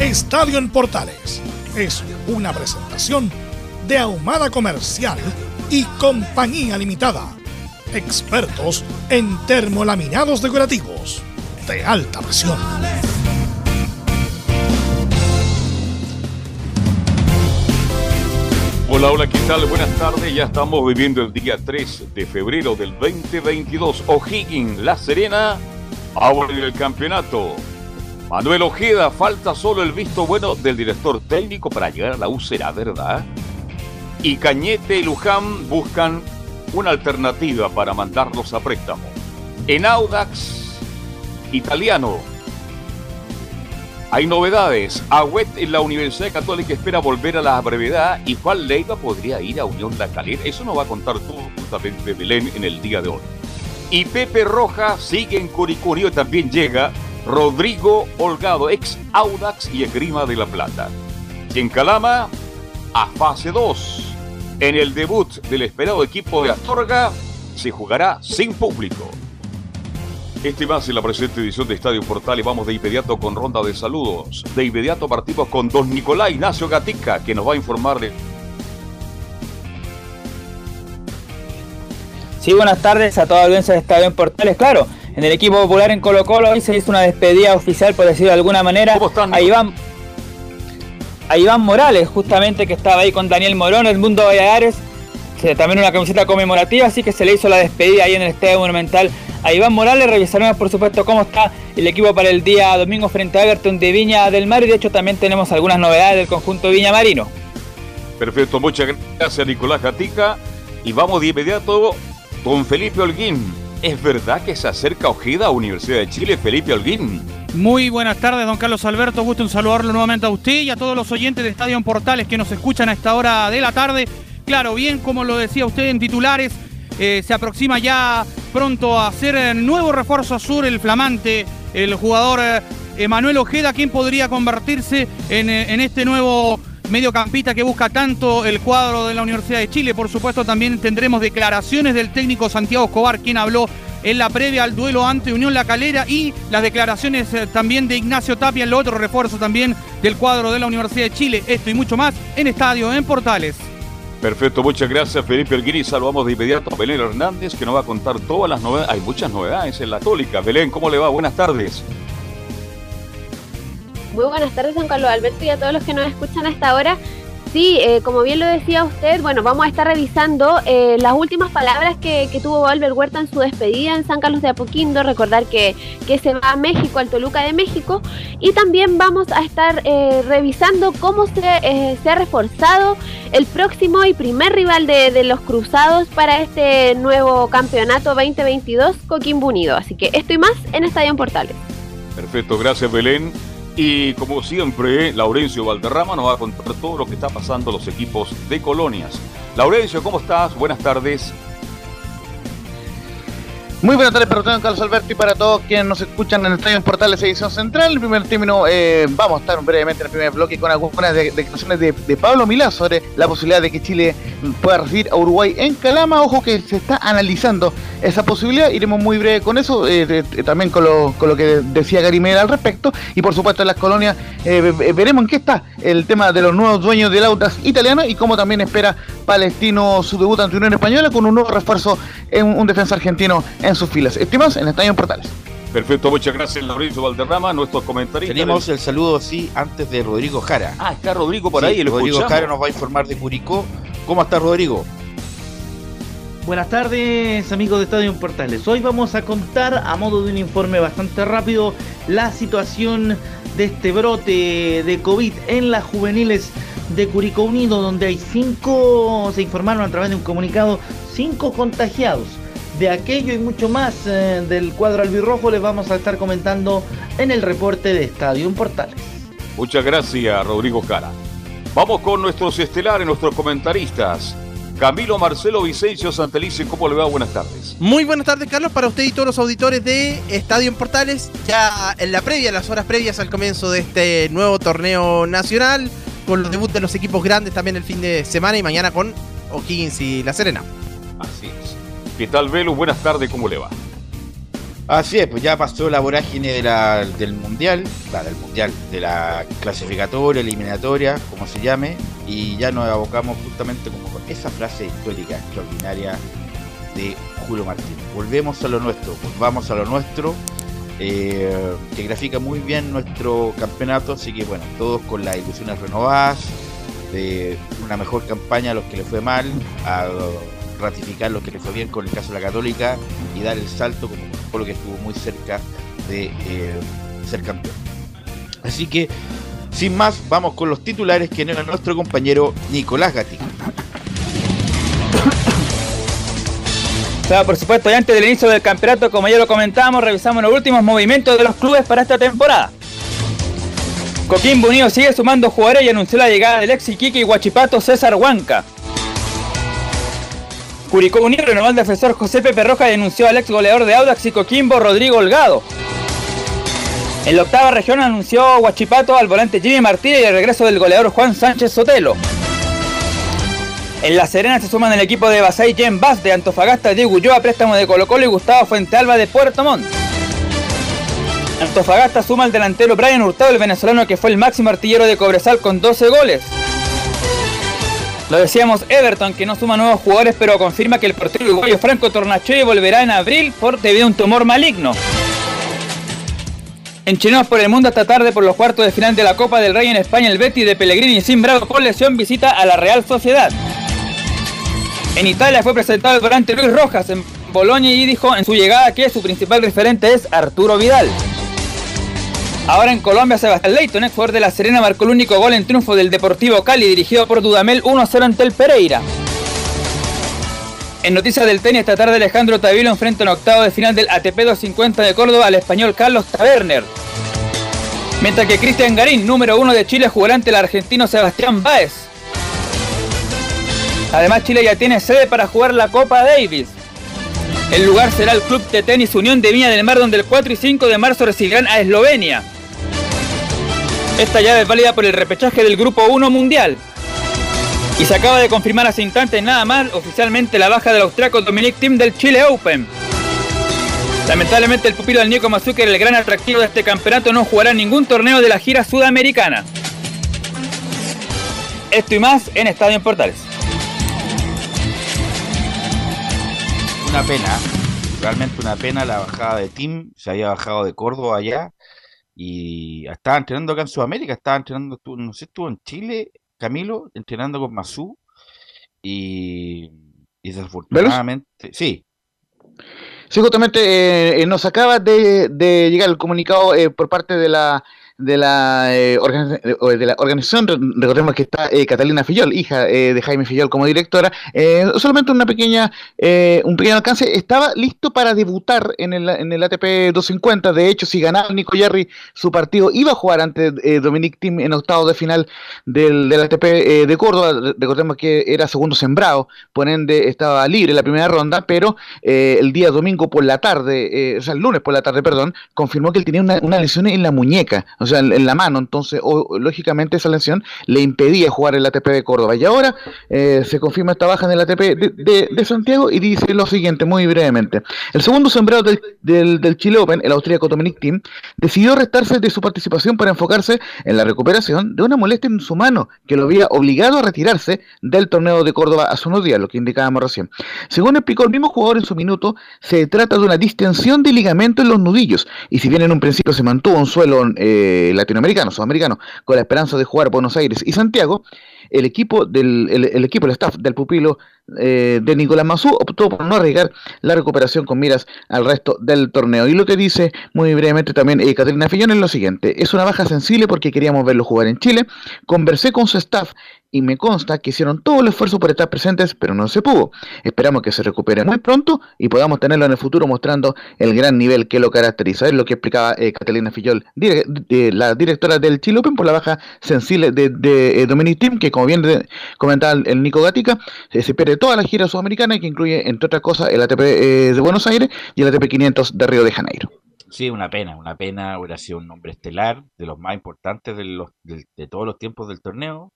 Estadio en Portales es una presentación de Ahumada Comercial y Compañía Limitada. Expertos en termolaminados decorativos de alta presión. Hola, hola, ¿qué tal? Buenas tardes. Ya estamos viviendo el día 3 de febrero del 2022. O'Higgins, La Serena, en el campeonato. Manuel Ojeda, falta solo el visto bueno del director técnico para llegar a la U, ¿será verdad? Y Cañete y Luján buscan una alternativa para mandarlos a préstamo. En Audax italiano hay novedades. Agüet en la Universidad Católica espera volver a la brevedad y Juan Leiva podría ir a Unión La Calera. Eso nos va a contar todo justamente Belén en el día de hoy. Y Pepe Roja sigue en Curicurio y también llega Rodrigo Holgado, ex Audax y Esgrima de la Plata. Y en Calama, a fase 2. En el debut del esperado equipo de Astorga, se jugará sin público. Este más en la presente edición de Estadio Portal y vamos de inmediato con ronda de saludos. De inmediato partimos con don Nicolás Ignacio Gatica, que nos va a informar de... Sí, buenas tardes a toda la audiencia de Estadio en Portales. Claro, en el equipo popular en Colo Colo hoy se hizo una despedida oficial, por decirlo de alguna manera. ¿Cómo están? A Iván, a Iván Morales, justamente que estaba ahí con Daniel Morón, el Mundo Valladares, que también una camiseta conmemorativa, así que se le hizo la despedida ahí en el Estadio Monumental a Iván Morales. Revisaremos por supuesto cómo está el equipo para el día domingo frente a Everton de Viña del Mar y de hecho también tenemos algunas novedades del conjunto Viña Marino. Perfecto, muchas gracias Nicolás Gatica. Y vamos de inmediato con Felipe Holguín ¿Es verdad que se acerca Ojeda a Universidad de Chile, Felipe Holguín? Muy buenas tardes, don Carlos Alberto. Gusto en saludarlo nuevamente a usted y a todos los oyentes de Estadio Portales que nos escuchan a esta hora de la tarde. Claro, bien, como lo decía usted en titulares, eh, se aproxima ya pronto a hacer nuevo refuerzo sur el flamante, el jugador eh, Emanuel Ojeda, quien podría convertirse en, eh, en este nuevo mediocampista que busca tanto el cuadro de la Universidad de Chile. Por supuesto, también tendremos declaraciones del técnico Santiago Escobar, quien habló en la previa al duelo ante Unión La Calera y las declaraciones eh, también de Ignacio Tapia, el otro refuerzo también del cuadro de la Universidad de Chile. Esto y mucho más en Estadio, en Portales. Perfecto, muchas gracias Felipe Alguiri. Saludamos de inmediato a Belén Hernández que nos va a contar todas las novedades. Hay muchas novedades en la Católica. Belén, ¿cómo le va? Buenas tardes. Muy buenas tardes, don Carlos Alberto, y a todos los que nos escuchan a esta hora. Sí, eh, como bien lo decía usted, bueno, vamos a estar revisando eh, las últimas palabras que, tuvo Albert Huerta en su despedida en San Carlos de Apoquindo. Recordar que, que se va a México, al Toluca de México. Y también vamos a estar eh, revisando cómo se, se, ha reforzado el próximo y primer rival de, de, los Cruzados para este nuevo campeonato 2022, Coquimbo Unido. Así que esto y más en Estadio Portales. Perfecto, gracias Belén. Y como siempre, Laurencio Valderrama nos va a contar todo lo que está pasando los equipos de colonias. Laurencio, ¿cómo estás? Buenas tardes. Muy buenas tardes usted, Carlos Alberto, y para todos quienes nos escuchan en el Estadio Portales Edición Central. En primer término, eh, vamos a estar brevemente en el primer bloque con algunas declaraciones de, Pablo Milá sobre la posibilidad de que Chile pueda recibir a Uruguay en Calama. Ojo que se está analizando esa posibilidad. Iremos muy breve con eso, eh, también con lo, que decía Garimel al respecto. Y por supuesto, en las colonias eh, veremos en qué está el tema de los nuevos dueños del Autas italiano y cómo también espera Palestino su debut ante Unión Española con un nuevo refuerzo en un defensa argentino en sus filas. Estimados en Estadio Portales. Perfecto, muchas gracias Lorenzo Valderrama, nuestros comentarios. Tenemos el saludo, sí, antes de Rodrigo Jara. Ah, está Rodrigo por Sí, ahí, lo Rodrigo escuchamos. Jara nos va a informar de Curicó. ¿Cómo está Rodrigo? Buenas tardes amigos de Estadio Portales. Hoy vamos a contar a modo de un informe bastante rápido la situación de este brote de COVID en las juveniles de Curicó Unido, donde hay cinco, se informaron a través de un comunicado, cinco contagiados. De aquello y mucho más eh, del cuadro albirrojo les vamos a estar comentando en el reporte de Estadio Portales. Muchas gracias, Rodrigo Jara. Vamos con nuestros estelares, nuestros comentaristas. Camilo Marcelo Vicencio Santelice, ¿cómo le va? Buenas tardes. Muy buenas tardes, Carlos, para usted y todos los auditores de Estadio en Portales. Ya en la previa, las horas previas al comienzo de este nuevo torneo nacional, con los debuts de los equipos grandes también el fin de semana y mañana con O'Higgins y La Serena. Así es. ¿Qué tal, Velo? Buenas tardes, ¿cómo le va? Así es, pues ya pasó la vorágine de la- del mundial, va, del mundial, de la clasificatoria, eliminatoria, como se llame, y ya nos abocamos justamente como con esa frase histórica extraordinaria de Julio Martín. Volvemos a lo nuestro, volvamos a lo nuestro, eh, que grafica muy bien nuestro campeonato, así que bueno, todos con las ilusiones renovadas, de una mejor campaña a los que le fue mal, a ratificar lo que le fue bien con el caso de la Católica y dar el salto como lo que estuvo muy cerca de eh, ser campeón. Así que, sin más, vamos con los titulares que era nuestro compañero Nicolás Gatica. Claro, por supuesto, y antes del inicio del campeonato, como ya lo comentábamos, revisamos los últimos movimientos de los clubes para esta temporada. Coquimbo Unido sigue sumando jugadores y anunció la llegada del ex Iquique y Guachipato César Huanca. Curicó Unido renovó al defensor José Pepe Roja denunció al ex goleador de Audax y Coquimbo Rodrigo Holgado. En la octava región anunció Guachipato al volante Jimmy Martínez y el regreso del goleador Juan Sánchez Sotelo. En La Serena se suman el equipo de Basay Jen Bass de Antofagasta, Diego Ulloa, préstamo de Colo Colo y Gustavo Fuentealba de Puerto Montt. Antofagasta suma al delantero Brian Hurtado, el venezolano que fue el máximo artillero de Cobresal con 12 goles. Lo decíamos Everton, que no suma nuevos jugadores, pero confirma que el portero uruguayo Franco Tornachoy volverá en abril por debido a un tumor maligno. En Chinos por el mundo esta tarde por los cuartos de final de la Copa del Rey en España, el Betis de Pellegrini sin Bravo por lesión visita a la Real Sociedad. En Italia fue presentado el volante Luis Rojas en Boloña y dijo en su llegada que su principal referente es Arturo Vidal. Ahora en Colombia, Sebastián Leighton, ex jugador de La Serena, marcó el único gol en triunfo del Deportivo Cali, dirigido por Dudamel 1-0 ante el Pereira. En noticias del tenis, esta tarde Alejandro Tavilo enfrenta en octavo de final del ATP 250 de Córdoba al español Carlos Taberner. Mientras que Cristian Garín, número uno de Chile, jugará ante el argentino Sebastián Báez. Además, Chile ya tiene sede para jugar la Copa Davis. El lugar será el Club de Tenis Unión de Viña del Mar, donde el 4 y 5 de marzo recibirán a Eslovenia. Esta llave es válida por el repechaje del Grupo 1 Mundial. Y se acaba de confirmar hace instantes nada más oficialmente la baja del austriaco Dominic Thiem del Chile Open. Lamentablemente el pupilo del Nico Mazuker, el gran atractivo de este campeonato, no jugará ningún torneo de la gira sudamericana. Esto y más en Estadio en Portales. Una pena, realmente una pena la bajada de Tim, se había bajado de Córdoba allá y estaba entrenando acá en Sudamérica, estaba entrenando, no sé, estuvo en Chile, Camilo, entrenando con Mazú y, y desafortunadamente, sí, Sí, justamente eh, eh, nos acaba de, de llegar el comunicado eh, por parte de la de la, eh, de la organización, Re- recordemos que está eh, Catalina Fillol, hija eh, de Jaime Fillol como directora, solamente una pequeña, un pequeño alcance, estaba listo para debutar en el, en el ATP 250, de hecho si ganaba Nico Jerry su partido iba a jugar ante Dominic Thiem en octavo de final del, del ATP de Córdoba, Re- recordemos que era segundo sembrado, por ende estaba libre la primera ronda, pero el día domingo por la tarde, o sea, el lunes por la tarde, perdón, confirmó que él tenía una, una lesión en la muñeca. En, la mano. Entonces, lógicamente, esa lesión le impedía jugar el ATP de Córdoba. Y ahora eh, se confirma esta baja en el ATP de, Santiago y dice lo siguiente, muy brevemente. El segundo sembrado del, del, Chile Open, el austríaco Dominic Thiem, decidió restarse de su participación para enfocarse en la recuperación de una molestia en su mano que lo había obligado a retirarse del torneo de Córdoba hace unos días, lo que indicábamos recién. Según explicó el mismo jugador en su minuto, se trata de una distensión de ligamento en los nudillos y si bien en un principio se mantuvo un suelo eh, latinoamericano, sudamericano, con la esperanza de jugar Buenos Aires. Y Santiago, el equipo del el, equipo, el staff del pupilo eh, de Nicolás Mazú optó por no arriesgar la recuperación con miras al resto del torneo. Y lo que dice muy brevemente también eh, Fillón es lo siguiente, es una baja sensible porque queríamos verlo jugar en Chile, conversé con su staff y me consta que hicieron todo el esfuerzo por estar presentes, pero no se pudo. Esperamos que se recupere muy pronto y podamos tenerlo en el futuro mostrando el gran nivel que lo caracteriza. Es lo que explicaba eh, Catalina Fillol, la directora del Chile Open, por la baja sensible de, de, Dominic Tim, que como bien comentaba el, Nico Gatica, se pierde toda la gira sudamericana, que incluye, entre otras cosas, el ATP eh, de Buenos Aires y el ATP 500 de Río de Janeiro. Sí, una pena, una pena, hubiera sido un nombre estelar, de los más importantes de, todos los tiempos del torneo.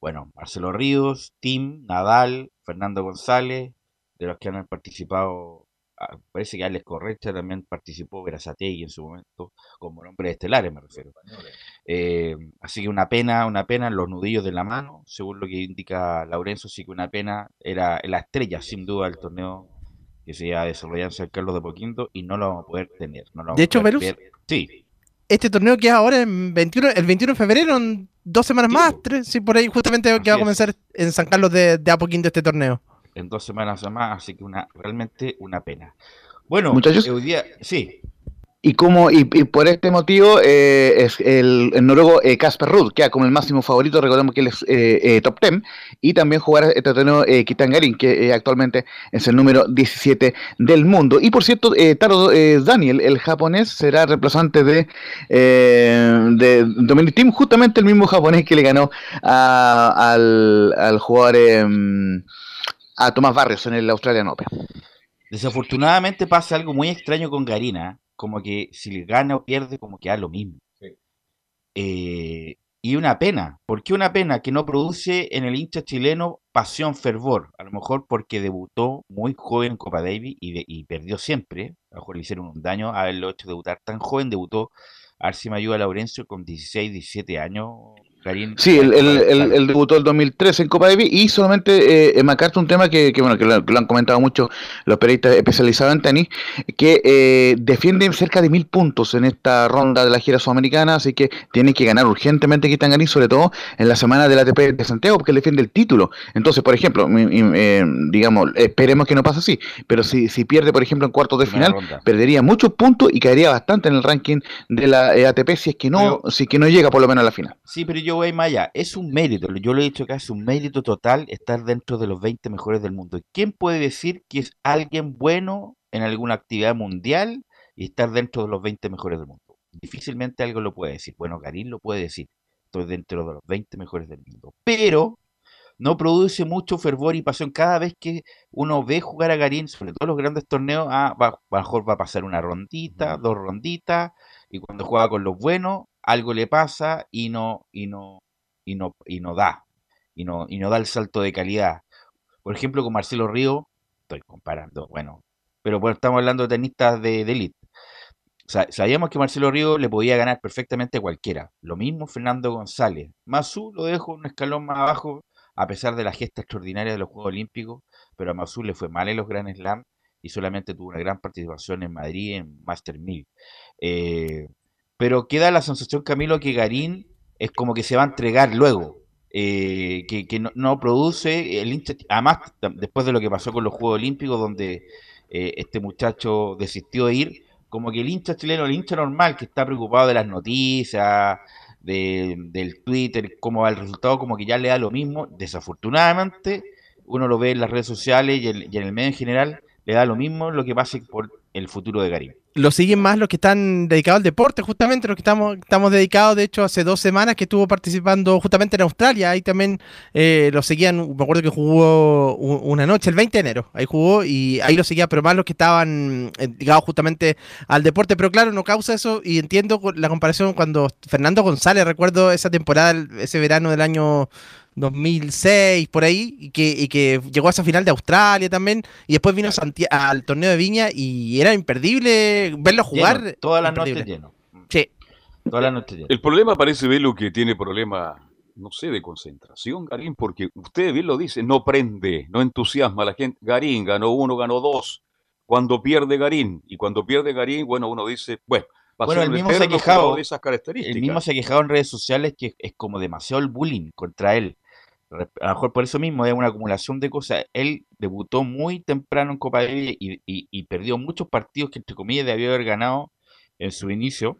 Bueno, Marcelo Ríos, Tim, Nadal, Fernando González, de los que han participado, ah, parece que Alex Correcha también participó, Verazategui en su momento, como nombre estelares me refiero. Eh, así que una pena, una pena en los nudillos de la mano, según lo que indica Laurenzo, sí que una pena, era la estrella sin duda del torneo que se iba a desarrollar en San Carlos de Poquinto y no lo vamos a poder tener. de hecho, Velus, sí. este torneo que es ahora en 21, el 21 de febrero, en dos semanas más, tres, sí, por ahí justamente que va a comenzar en San Carlos de, de Apoquinto este torneo. En dos semanas más, así que una realmente una pena. Bueno, muchachos, hoy día, sí. Y, como, y, por este motivo eh, es el, noruego eh, Casper Ruud, queda como el máximo favorito, recordemos que él es eh, top 10, y también jugar este torneo Kitan Garin, que actualmente es el número 17 del mundo. Y por cierto, Taro Daniel, el japonés, será reemplazante de, de Dominic Team, justamente el mismo japonés que le ganó al, al jugador em, a Tomás Barrios en el Australian Open. Desafortunadamente pasa algo muy extraño con Garina como que si le gana o pierde, como que da lo mismo. Eh, y una pena, ¿por qué una pena? Que no produce en el hincha chileno pasión, fervor. A lo mejor porque debutó muy joven en Copa Davis y, perdió siempre. A lo mejor le hicieron un daño a haberlo hecho debutar tan joven. Debutó Arce Mayuda Laurencio con 16, 17 años, Sí, el, debutó el 2013 en Copa Davis y solamente eh, un tema que, bueno que lo, han comentado mucho los periodistas especializados en tenis, que eh, defienden cerca de mil puntos en esta ronda de la gira sudamericana, así que tiene que ganar urgentemente Garín, sobre todo en la semana del ATP de Santiago, porque defiende el título. Entonces, por ejemplo, eh, digamos, esperemos que no pase así, pero si, si pierde, por ejemplo, en cuartos de final, perdería muchos puntos y caería bastante en el ranking de la eh, ATP si es que no, si es que no llega por lo menos a la final. Sí, pero yo voy más Es un mérito, yo lo he dicho acá, es un mérito total estar dentro de los 20 mejores del mundo. ¿Quién puede decir que es alguien bueno en alguna actividad mundial y estar dentro de los 20 mejores del mundo? Difícilmente algo lo puede decir. Bueno, Garín lo puede decir. Estoy dentro de los 20 mejores del mundo. Pero no produce mucho fervor y pasión. Cada vez que uno ve jugar a Garín, sobre todo los grandes torneos, ah, va, mejor va a pasar una rondita, dos ronditas, y cuando juega con los buenos, algo le pasa y no, y no, y no, y no da, y no, y no da el salto de calidad. Por ejemplo, con Marcelo Río, estoy comparando, bueno, pero estamos hablando de tenistas de, elite. sabíamos que Marcelo Río le podía ganar perfectamente a cualquiera. Lo mismo Fernando González. Mazú lo dejo un escalón más abajo, a pesar de la gesta extraordinaria de los Juegos Olímpicos, pero a Mazú le fue mal en los Grand Slam y solamente tuvo una gran participación en Madrid en Master 1000. Eh, pero queda la sensación, Camilo, que Garín es como que se va a entregar luego. Eh, que, no, produce el además después de lo que pasó con los Juegos Olímpicos donde eh, este muchacho desistió de ir, como que el hincha chileno, el hincha normal que está preocupado de las noticias, del Twitter, cómo va el resultado, como que ya le da lo mismo, desafortunadamente uno lo ve en las redes sociales y, en el medio en general, le da lo mismo lo que pase por el futuro de Garín. Lo siguen más los que están dedicados al deporte, justamente los que estamos, estamos dedicados, de hecho, hace dos semanas que estuvo participando justamente en Australia, ahí también eh, lo seguían, me acuerdo que jugó una noche, el 20 de enero, ahí jugó y ahí lo seguía, pero más los que estaban eh, dedicados justamente al deporte, pero claro, no causa eso y entiendo la comparación cuando Fernando González, recuerdo esa temporada, ese verano del año 2006, por ahí, y que, y que llegó a esa final de Australia también, y después vino a Santi- al torneo de Viña y era imperdible verlo jugar. Lleno, todas las imperdible. noches lleno. Sí. Todas las noches lleno. El problema parece, Velo, que tiene problema, no sé, de concentración, Garín, porque usted bien lo dice, no prende, no entusiasma a la gente. Garín ganó uno, ganó dos. Cuando pierde Garín, y cuando pierde Garín, bueno, uno dice, bueno, va a Bueno, ser el un mismo se ha quejado, de esas características. El mismo se ha quejado en redes sociales que es como demasiado el bullying contra él. A lo mejor por eso mismo es una acumulación de cosas. Él debutó muy temprano en Copa Davis y, y- perdió muchos partidos que entre comillas debió haber ganado en su inicio.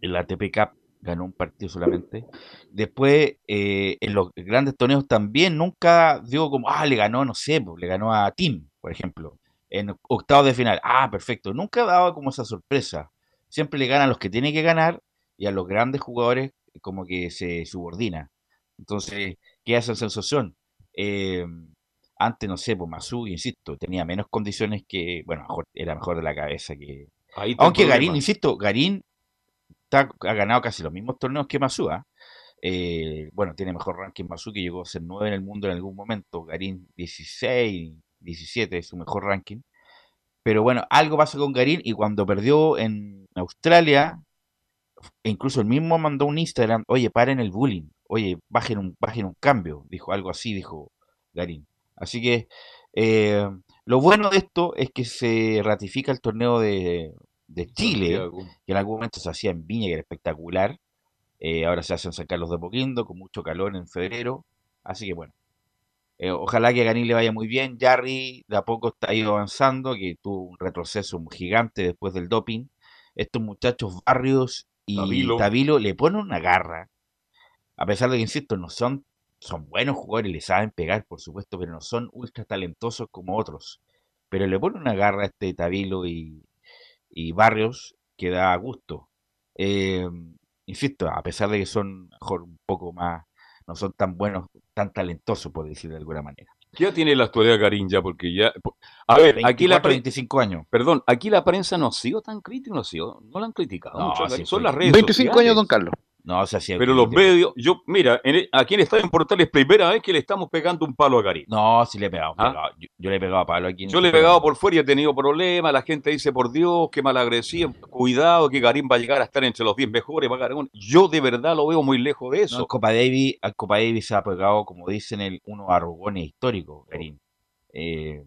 En la ATP Cup ganó un partido solamente. Después eh, en los grandes torneos también nunca digo como, ah, le ganó, no sé, pues, le ganó a Tim, por ejemplo, en octavos de final. Ah, perfecto. Nunca daba como esa sorpresa. Siempre le gana los que tiene que ganar y a los grandes jugadores como que se subordina. Entonces, ¿qué hace esa sensación? Eh, antes, no sé, pues Masu, insisto, tenía menos condiciones que, bueno, mejor, era mejor de la cabeza que... Aunque Garín, insisto, Garín está- ha ganado casi los mismos torneos que Masu, ¿ah? Eh, bueno, tiene mejor ranking Masu, que llegó a ser 9 en el mundo en algún momento. Garín 16, 17 es su mejor ranking. Pero bueno, algo pasa con Garín y cuando perdió en Australia, e incluso él mismo mandó un Instagram, oye, paren el bullying, oye, bajen un, bajen un cambio, dijo algo así, dijo Garín. Así que eh, lo bueno de esto es que se ratifica el torneo de, de Chile, que en algún momento se hacía en Viña, que era espectacular. Eh, ahora se hace en San Carlos de Poquindo, con mucho calor en febrero. Así que bueno, eh, ojalá que a Garín le vaya muy bien. Jarry de a poco está ido avanzando, que tuvo un retroceso gigante después del doping. Estos muchachos Barrios y Tabilo. Tabilo, le ponen una garra. A pesar de que, insisto, no son, son buenos jugadores, le saben pegar, por supuesto, pero no son ultra talentosos como otros. Pero le ponen una garra a este Tabilo y, y Barrios que da gusto. Eh, insisto, a pesar de que son mejor un poco más, no son tan buenos, tan talentosos, por decir de alguna manera. ¿Qué edad tiene la actualidad Garín ya? Porque ya... A ver, aquí la 24, pre- 25 años. Perdón, aquí la prensa no ha sido tan crítica, no ha sido, no la han criticado No, mucho. sí. Son fue- las redes 25 sociales. años, don Carlos. No, o sea, sí, Pero los medios, yo, mira, en el- aquí en Estadio en Portales, primera vez que le estamos pegando un palo a Garín. No, sí le he pegado. ¿Ah? Yo, yo le he pegado a palo aquí. Yo le he pegado por fuera y he tenido problemas. La gente dice, por Dios, qué malagresivo. Cuidado, que Garín va a llegar a estar entre los 10 mejores. va a ganar un-". Yo de verdad lo veo muy lejos de eso. Copa Davis, al Copa Davis se ha pegado, como dicen, el, unos arrugones históricos, Garín. Eh,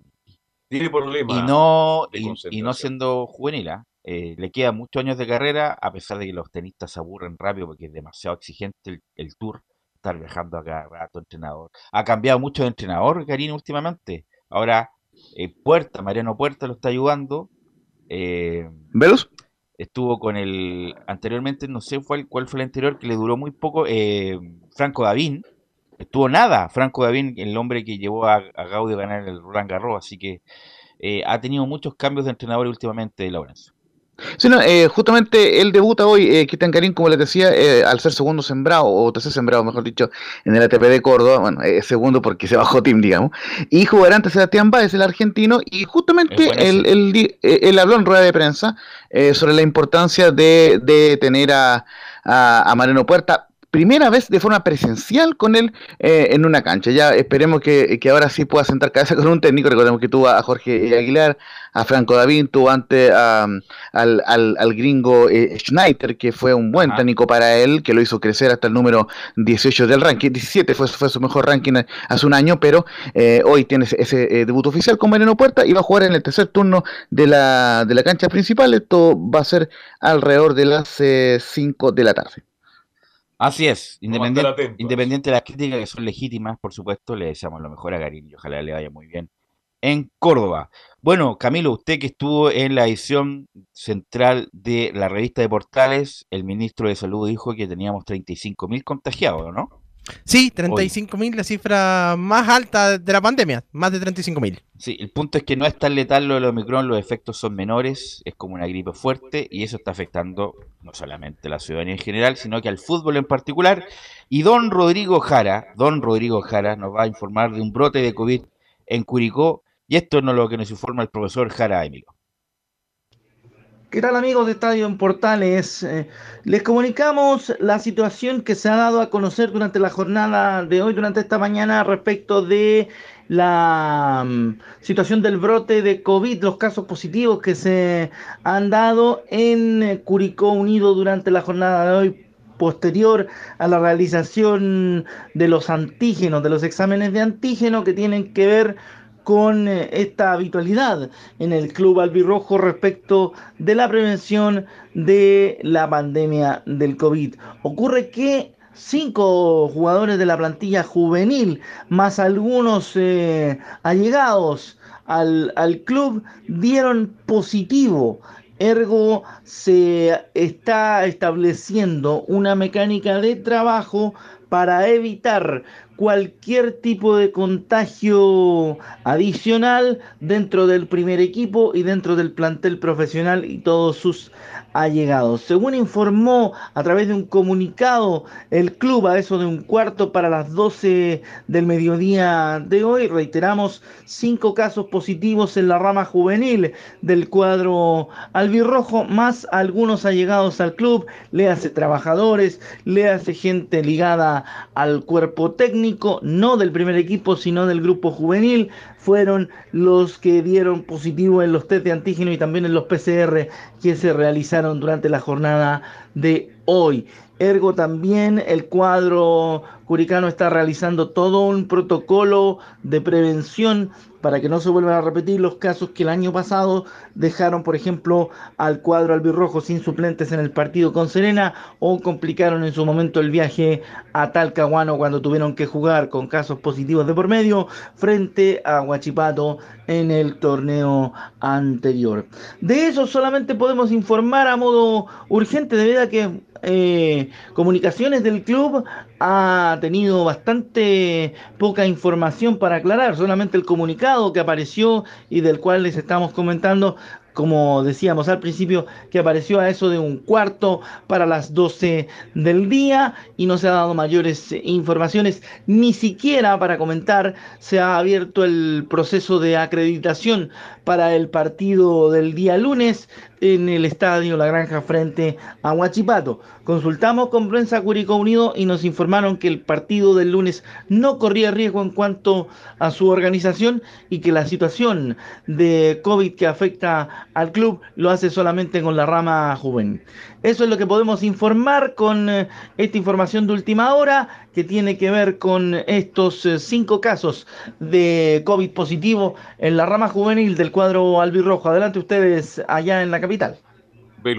Tiene problemas. y no y, y no siendo juvenil, ¿ah? Eh, le quedan muchos años de carrera, a pesar de que los tenistas se aburren rápido porque es demasiado exigente el, el tour, estar viajando a cada rato, entrenador. Ha cambiado mucho de entrenador, Garín, últimamente. Ahora, eh, Puerta, Mariano Puerta lo está ayudando. Eh, ¿Velus? estuvo con el anteriormente, no sé cuál, cuál fue el anterior, que le duró muy poco, eh, Franco Davín. Estuvo nada, Franco Davín, el hombre que llevó a, a Gaudio a ganar el Roland Garros, así que ha tenido muchos cambios de entrenador últimamente, Lorenzo. Sí, no, eh, justamente él debuta hoy, eh, Cristian Karim, como les decía, eh, al ser segundo sembrado, o tercer sembrado, mejor dicho, en el ATP de Córdoba, bueno, eh, segundo porque se bajó Team, digamos, y jugará ante Sebastián Báez, el argentino, y justamente él, él habló en rueda de prensa eh, sobre la importancia de, de tener a, a, a Mariano Puerta, primera vez de forma presencial con él eh, en una cancha. Ya esperemos que, que ahora sí pueda sentar cabeza con un técnico. Recordemos que tuvo a Jorge Aguilar, a Franco Davín, tuvo antes a, al, al, al gringo eh, Schneider, que fue un buen técnico para él, que lo hizo crecer hasta el número 18 del ranking. 17 fue, fue su mejor ranking hace un año, pero eh, hoy tiene ese, ese, eh, debut oficial con Mariano Puerta y va a jugar en el tercer turno de la, de la cancha principal. Esto va a ser alrededor de las 5 de la tarde. Así es, independiente, independiente de las críticas que son legítimas, por supuesto, le deseamos lo mejor a Garín y ojalá le vaya muy bien en Córdoba. Bueno, Camilo, usted que estuvo en la edición central de la revista de Portales, el ministro de Salud dijo que teníamos 35.000 contagiados, ¿no? Sí, 35.000, la cifra más alta de la pandemia, más de 35.000. Sí, el punto es que no es tan letal lo del Omicron, los efectos son menores, es como una gripe fuerte y eso está afectando no solamente a la ciudadanía en general, sino que al fútbol en particular. Y don Rodrigo Jara, don Rodrigo Jara nos va a informar de un brote de COVID en Curicó y esto no es lo que nos informa el profesor Jara Emilio. ¿Qué tal amigos de Estadio en Portales? Eh, les comunicamos la situación que se ha dado a conocer durante la jornada de hoy, durante esta mañana, respecto de la mm, situación del brote de COVID, los casos positivos que se han dado en eh, Curicó Unido durante la jornada de hoy posterior a la realización de los antígenos, de los exámenes de antígeno que tienen que ver con eh, esta habitualidad en el club albirrojo respecto de la prevención de la pandemia del COVID. Ocurre que cinco jugadores de la plantilla juvenil, más algunos eh, allegados al, al club, dieron positivo Ergo se está estableciendo una mecánica de trabajo para evitar cualquier tipo de contagio adicional dentro del primer equipo y dentro del plantel profesional y todos sus allegados. Según informó a través de un comunicado el club a eso de un cuarto para las 12 del mediodía de hoy, reiteramos, cinco casos positivos en la rama juvenil del cuadro albirrojo, más algunos allegados al club, le hace trabajadores, le hace gente ligada al cuerpo técnico, no del primer equipo, sino del grupo juvenil, fueron los que dieron positivo en los test de antígeno y también en los PCR que se realizaron durante la jornada de hoy. Ergo también el cuadro curicano está realizando todo un protocolo de prevención para que no se vuelvan a repetir los casos que el año pasado dejaron, por ejemplo, al cuadro albirrojo sin suplentes en el partido con Serena o complicaron en su momento el viaje a Talcahuano cuando tuvieron que jugar con casos positivos de por medio frente a Huachipato en el torneo anterior. De eso solamente podemos informar a modo urgente debido a que eh, comunicaciones del club ha tenido bastante poca información para aclarar, solamente el comunicado que apareció y del cual les estamos comentando como decíamos al principio, que apareció a eso de un cuarto para las 12 del día y no se ha dado mayores eh, informaciones, ni siquiera para comentar se ha abierto el proceso de acreditación para el partido del día lunes en el estadio La Granja frente a Huachipato. Consultamos con prensa Curicó Unido y nos informaron que el partido del lunes no corría riesgo en cuanto a su organización y que la situación de COVID que afecta al club lo hace solamente con la rama juvenil. Eso es lo que podemos informar con eh, esta información de última hora que tiene que ver con estos eh, cinco casos de COVID positivo en la rama juvenil del cuadro albirrojo. Adelante ustedes allá en la capital.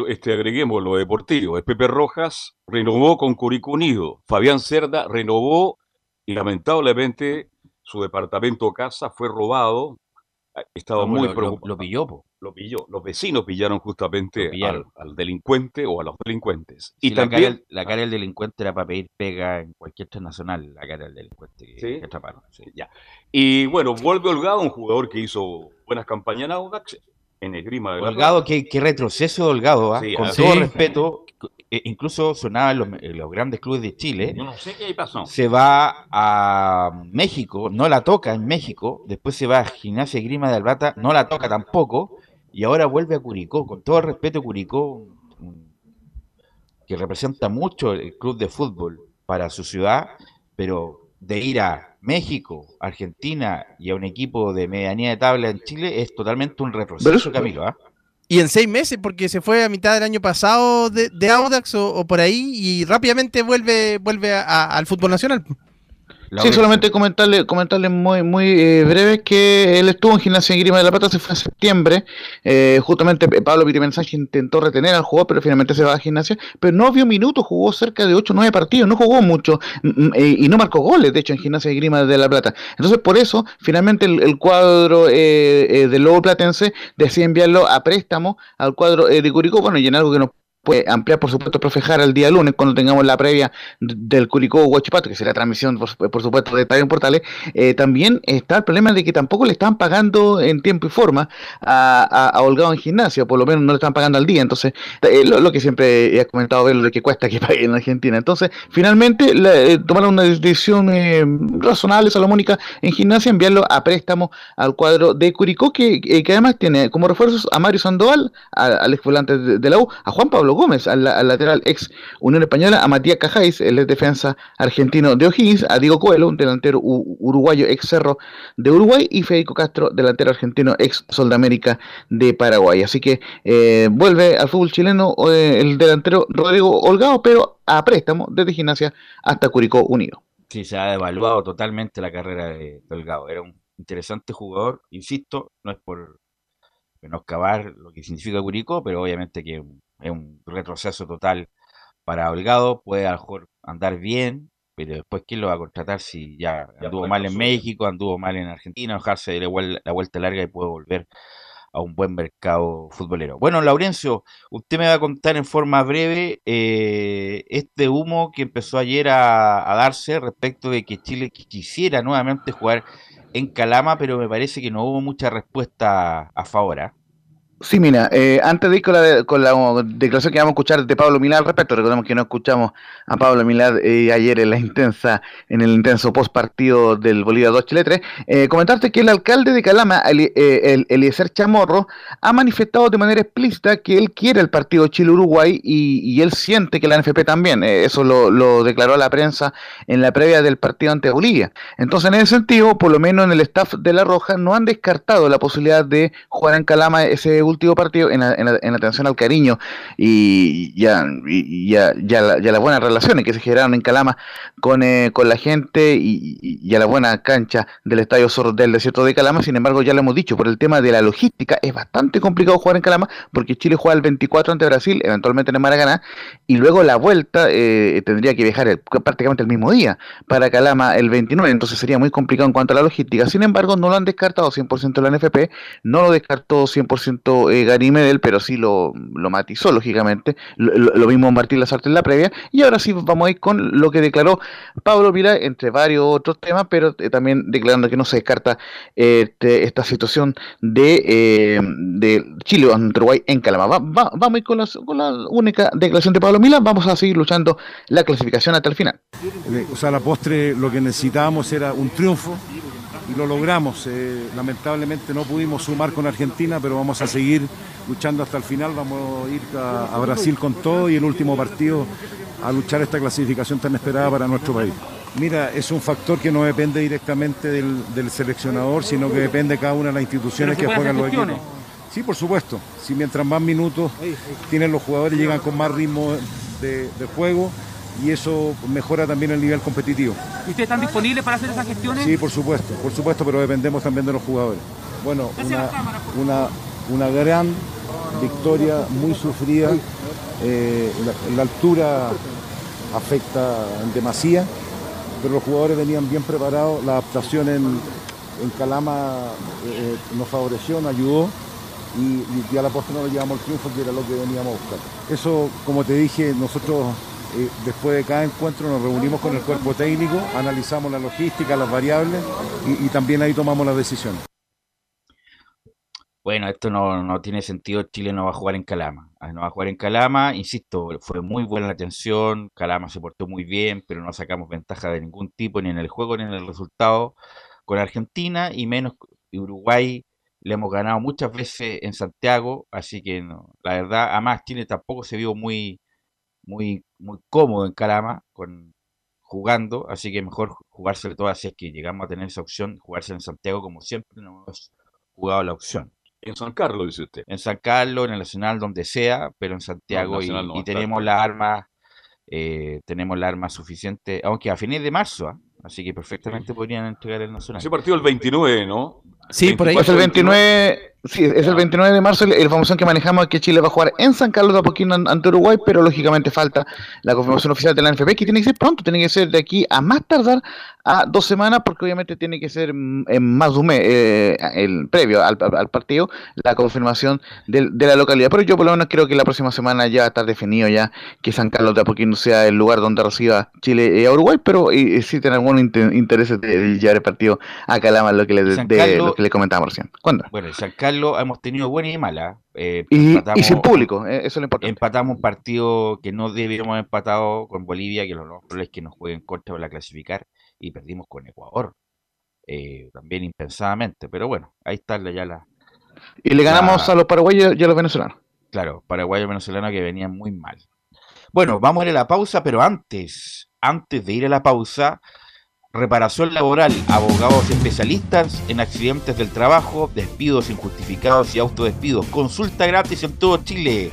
Este, agreguemos lo deportivo. Pepe Rojas renovó con Curicó Unido. Fabián Cerda renovó y lamentablemente su departamento casa fue robado. Estaba muy preocupado. Lo, pilló, lo pilló. Los vecinos pillaron justamente al, delincuente o a los delincuentes. y también la cara, del delincuente era para pedir pega en cualquier transnacional, la cara del delincuente que, atraparon. Ya. Y bueno, vuelve Holgado, un jugador que hizo buenas campañas en Audax, en el Grima de Holgado, qué, retroceso de Holgado, ¿ah? con todo respeto, e incluso sonaba en los, grandes clubes de Chile. Yo no sé qué pasó. Se va a México, no la toca en México, después se va a Gimnasia Grima de Albata, no la toca tampoco, y ahora vuelve a Curicó, con todo el respeto Curicó, que representa mucho el club de fútbol para su ciudad, pero de ir a México, Argentina y a un equipo de medianía de tabla en Chile es totalmente un retroceso, Camilo. ¿ah? Y en seis meses, porque se fue a mitad del año pasado de, Audax o, por ahí y rápidamente vuelve, vuelve al fútbol nacional sí, solamente comentarle, comentarle muy, muy eh, breve que él estuvo en Gimnasia en Grima de la Plata, se fue en septiembre. Eh, justamente Pablo Pirimensaje intentó retener al jugador, pero finalmente se va a Gimnasia. Pero no vio minutos, jugó cerca de 8 o 9 partidos, no jugó mucho mm, mm, eh, y no marcó goles, de hecho, en Gimnasia y Grima de la Plata. Entonces, por eso, finalmente el, cuadro del Lobo Platense decide enviarlo a préstamo al cuadro de Curicó, bueno, y en algo que nos puede ampliar, por supuesto, profejar el día lunes cuando tengamos la previa del Curicó Huachipato, que será transmisión, por, supuesto, de Estadio Portales. Eh, también está el problema de que tampoco le están pagando en tiempo y forma a, Holgado en gimnasio, por lo menos no le están pagando al día. Entonces, eh, lo, que siempre he comentado, ver lo que cuesta que pague en Argentina. Entonces, finalmente, eh, tomaron una decisión razonable, salomónica, en gimnasia, enviarlo a préstamo al cuadro de Curicó, que, que además tiene como refuerzos a Mario Sandoval, al ex volante de, la U, a Juan Pablo Gómez, al, lateral ex Unión Española, a Matías Cajáis, el defensa argentino de O'Higgins, a Diego Coelho, un delantero uruguayo ex Cerro de Uruguay, y Federico Castro, delantero argentino ex Soldamérica de Paraguay. Así que eh, vuelve al fútbol chileno eh, el delantero Rodrigo Holgado, pero a préstamo desde Gimnasia hasta Curicó Unido. Sí, se ha evaluado totalmente la carrera de Holgado. Era un interesante jugador, insisto, no es por menoscabar lo que significa Curicó, pero obviamente que es un retroceso total para Holgado, puede a lo mejor andar bien, pero después ¿quién lo va a contratar si ya, anduvo mal en México, anduvo mal en Argentina, dejarse la, la vuelta larga y puede volver a un buen mercado futbolero. Bueno, Laurencio, usted me va a contar en forma breve eh, este humo que empezó ayer a, a, darse respecto de que Chile quisiera nuevamente jugar en Calama, pero me parece que no hubo mucha respuesta a favor. ¿ah? Sí, mira, eh, antes de ir con la, con la declaración que vamos a escuchar de Pablo Milad al respecto, recordemos que no escuchamos a Pablo Milad eh, ayer en la intensa, en el intenso post partido del Bolívar 2 Chile 3, eh, comentarte que el alcalde de Calama, el, Eliezer Chamorro, ha manifestado de manera explícita que él quiere el partido Chile-Uruguay y, él siente que la NFP también, eso lo, lo, declaró a la prensa en la previa del partido ante Bolivia. Entonces, en ese sentido, por lo menos en el staff de La Roja, no han descartado la posibilidad de jugar en Calama ese último partido en, en, atención al cariño y ya, ya, ya, la, las buenas relaciones que se generaron en Calama con, eh, con la gente y, a la buena cancha del Estadio Zorro del Desierto de Calama. Sin embargo, ya lo hemos dicho, por el tema de la logística es bastante complicado jugar en Calama porque Chile juega el 24 ante Brasil, eventualmente en Maracaná, y luego la vuelta eh, tendría que viajar prácticamente el mismo día para Calama el 29, entonces sería muy complicado en cuanto a la logística. Sin embargo, no lo han descartado 100% la NFP, no lo descartó 100% eh, Gary Medel, pero sí lo, lo matizó, lógicamente. Lo, mismo Martín Lazarte en la previa. Y ahora sí vamos a ir con lo que declaró Pablo Vila, entre varios otros temas, pero eh, también declarando que no se descarta este, esta situación de, eh, de Chile o Uruguay en Calama. vamos a ir con, con, la única declaración de Pablo Milán. Vamos a seguir luchando la clasificación hasta el final. O sea, la postre lo que necesitábamos era un triunfo y lo logramos. Eh, lamentablemente no pudimos sumar con Argentina, pero vamos a seguir luchando hasta el final. Vamos a ir a, Brasil con todo y el último partido a luchar esta clasificación tan esperada para nuestro país. Mira, es un factor que no depende directamente del, seleccionador, sino que depende de cada una de las instituciones que juegan los equipos. Sí, por supuesto. Si mientras más minutos tienen los jugadores, llegan con más ritmo de juego y eso mejora también el nivel competitivo. ¿Y ustedes están disponibles para hacer esas gestiones? Sí, por supuesto, por supuesto, pero dependemos también de los jugadores. Bueno, una, una, gran victoria muy sufrida, eh, la, altura afecta en demasía, pero los jugadores venían bien preparados, la adaptación en, Calama eh, nos favoreció, nos ayudó y, a la postre no le llevamos el triunfo que era lo que veníamos a buscar. Eso, como te dije, nosotros después de cada encuentro nos reunimos con el cuerpo técnico, analizamos la logística, las variables y, también ahí tomamos las decisiones. Bueno, esto no, tiene sentido, Chile no va a jugar en Calama. Ah, no va a jugar en Calama, insisto, fue muy buena la atención, Calama se portó muy bien, pero no sacamos ventaja de ningún tipo, ni en el juego, ni en el resultado con Argentina, y menos Uruguay le hemos ganado muchas veces en Santiago, así que no, la verdad, además Chile tampoco se vio muy, muy, muy cómodo en Calama con, jugando, así que mejor jugárselo todo, así es que llegamos a tener esa opción, jugarse en Santiago como siempre no hemos jugado la opción. En San Carlos, dice usted. En San Carlos, en el Nacional, donde sea, pero en Santiago y, tenemos la arma, eh, tenemos la arma suficiente, aunque a fines de marzo, ¿ah? así que perfectamente podrían entregar el Nacional. Ese partido el 29, ¿no? Sí, por ahí. Es el 29, sí, es el 29 de marzo. La información que manejamos es que Chile va a jugar en San Carlos de Apoquindo ante Uruguay, pero lógicamente falta la confirmación oficial de la NFP, que tiene que ser pronto, tiene que ser de aquí a más tardar a dos semanas, porque obviamente tiene que ser mm, en más de un mes, eh, el previo al, al partido, la confirmación del- de, la localidad. Pero yo por lo menos creo que la próxima semana ya va a estar definido ya que San Carlos de Apoquindo sea el lugar donde reciba Chile a Uruguay, pero y sí tienen algún inte- interés de, de llevar el partido a Calama, lo que le, San de- lo que le comentábamos recién. ¿Cuándo? Bueno, en San Carlos hemos tenido buena y mala. eh, Y, y sin público, eh, eso es lo importante. Empatamos un partido que no debíamos haber empatado con Bolivia, que lo probable es que nos jueguen contra para clasificar, y perdimos con Ecuador. eh, también impensadamente, pero bueno, ahí está la- ya la, Y le ganamos la- a los paraguayos y a los venezolanos. Claro, paraguayo venezolano que venían muy mal. Bueno, vamos a ir a la pausa, pero antes, antes de ir a la pausa, reparación laboral, abogados especialistas en accidentes del trabajo, despidos injustificados y autodespidos. Consulta gratis en todo Chile.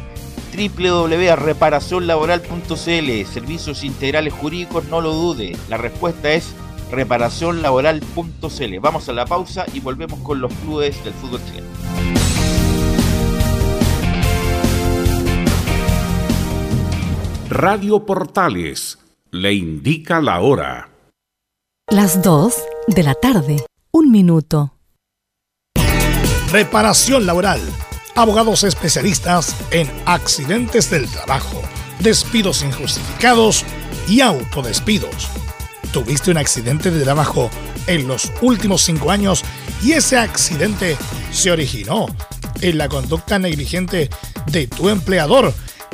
www.reparacionlaboral.cl Servicios integrales jurídicos, no lo dude. La respuesta es reparacionlaboral.cl. Vamos a la pausa y volvemos con los clubes del fútbol chileno. Radio Portales le indica la hora. Las 2 de la tarde. Un minuto. Reparación laboral. Abogados especialistas en accidentes del trabajo, despidos injustificados y autodespidos. ¿Tuviste un accidente de trabajo en los últimos cinco años y ese accidente se originó en la conducta negligente de tu empleador?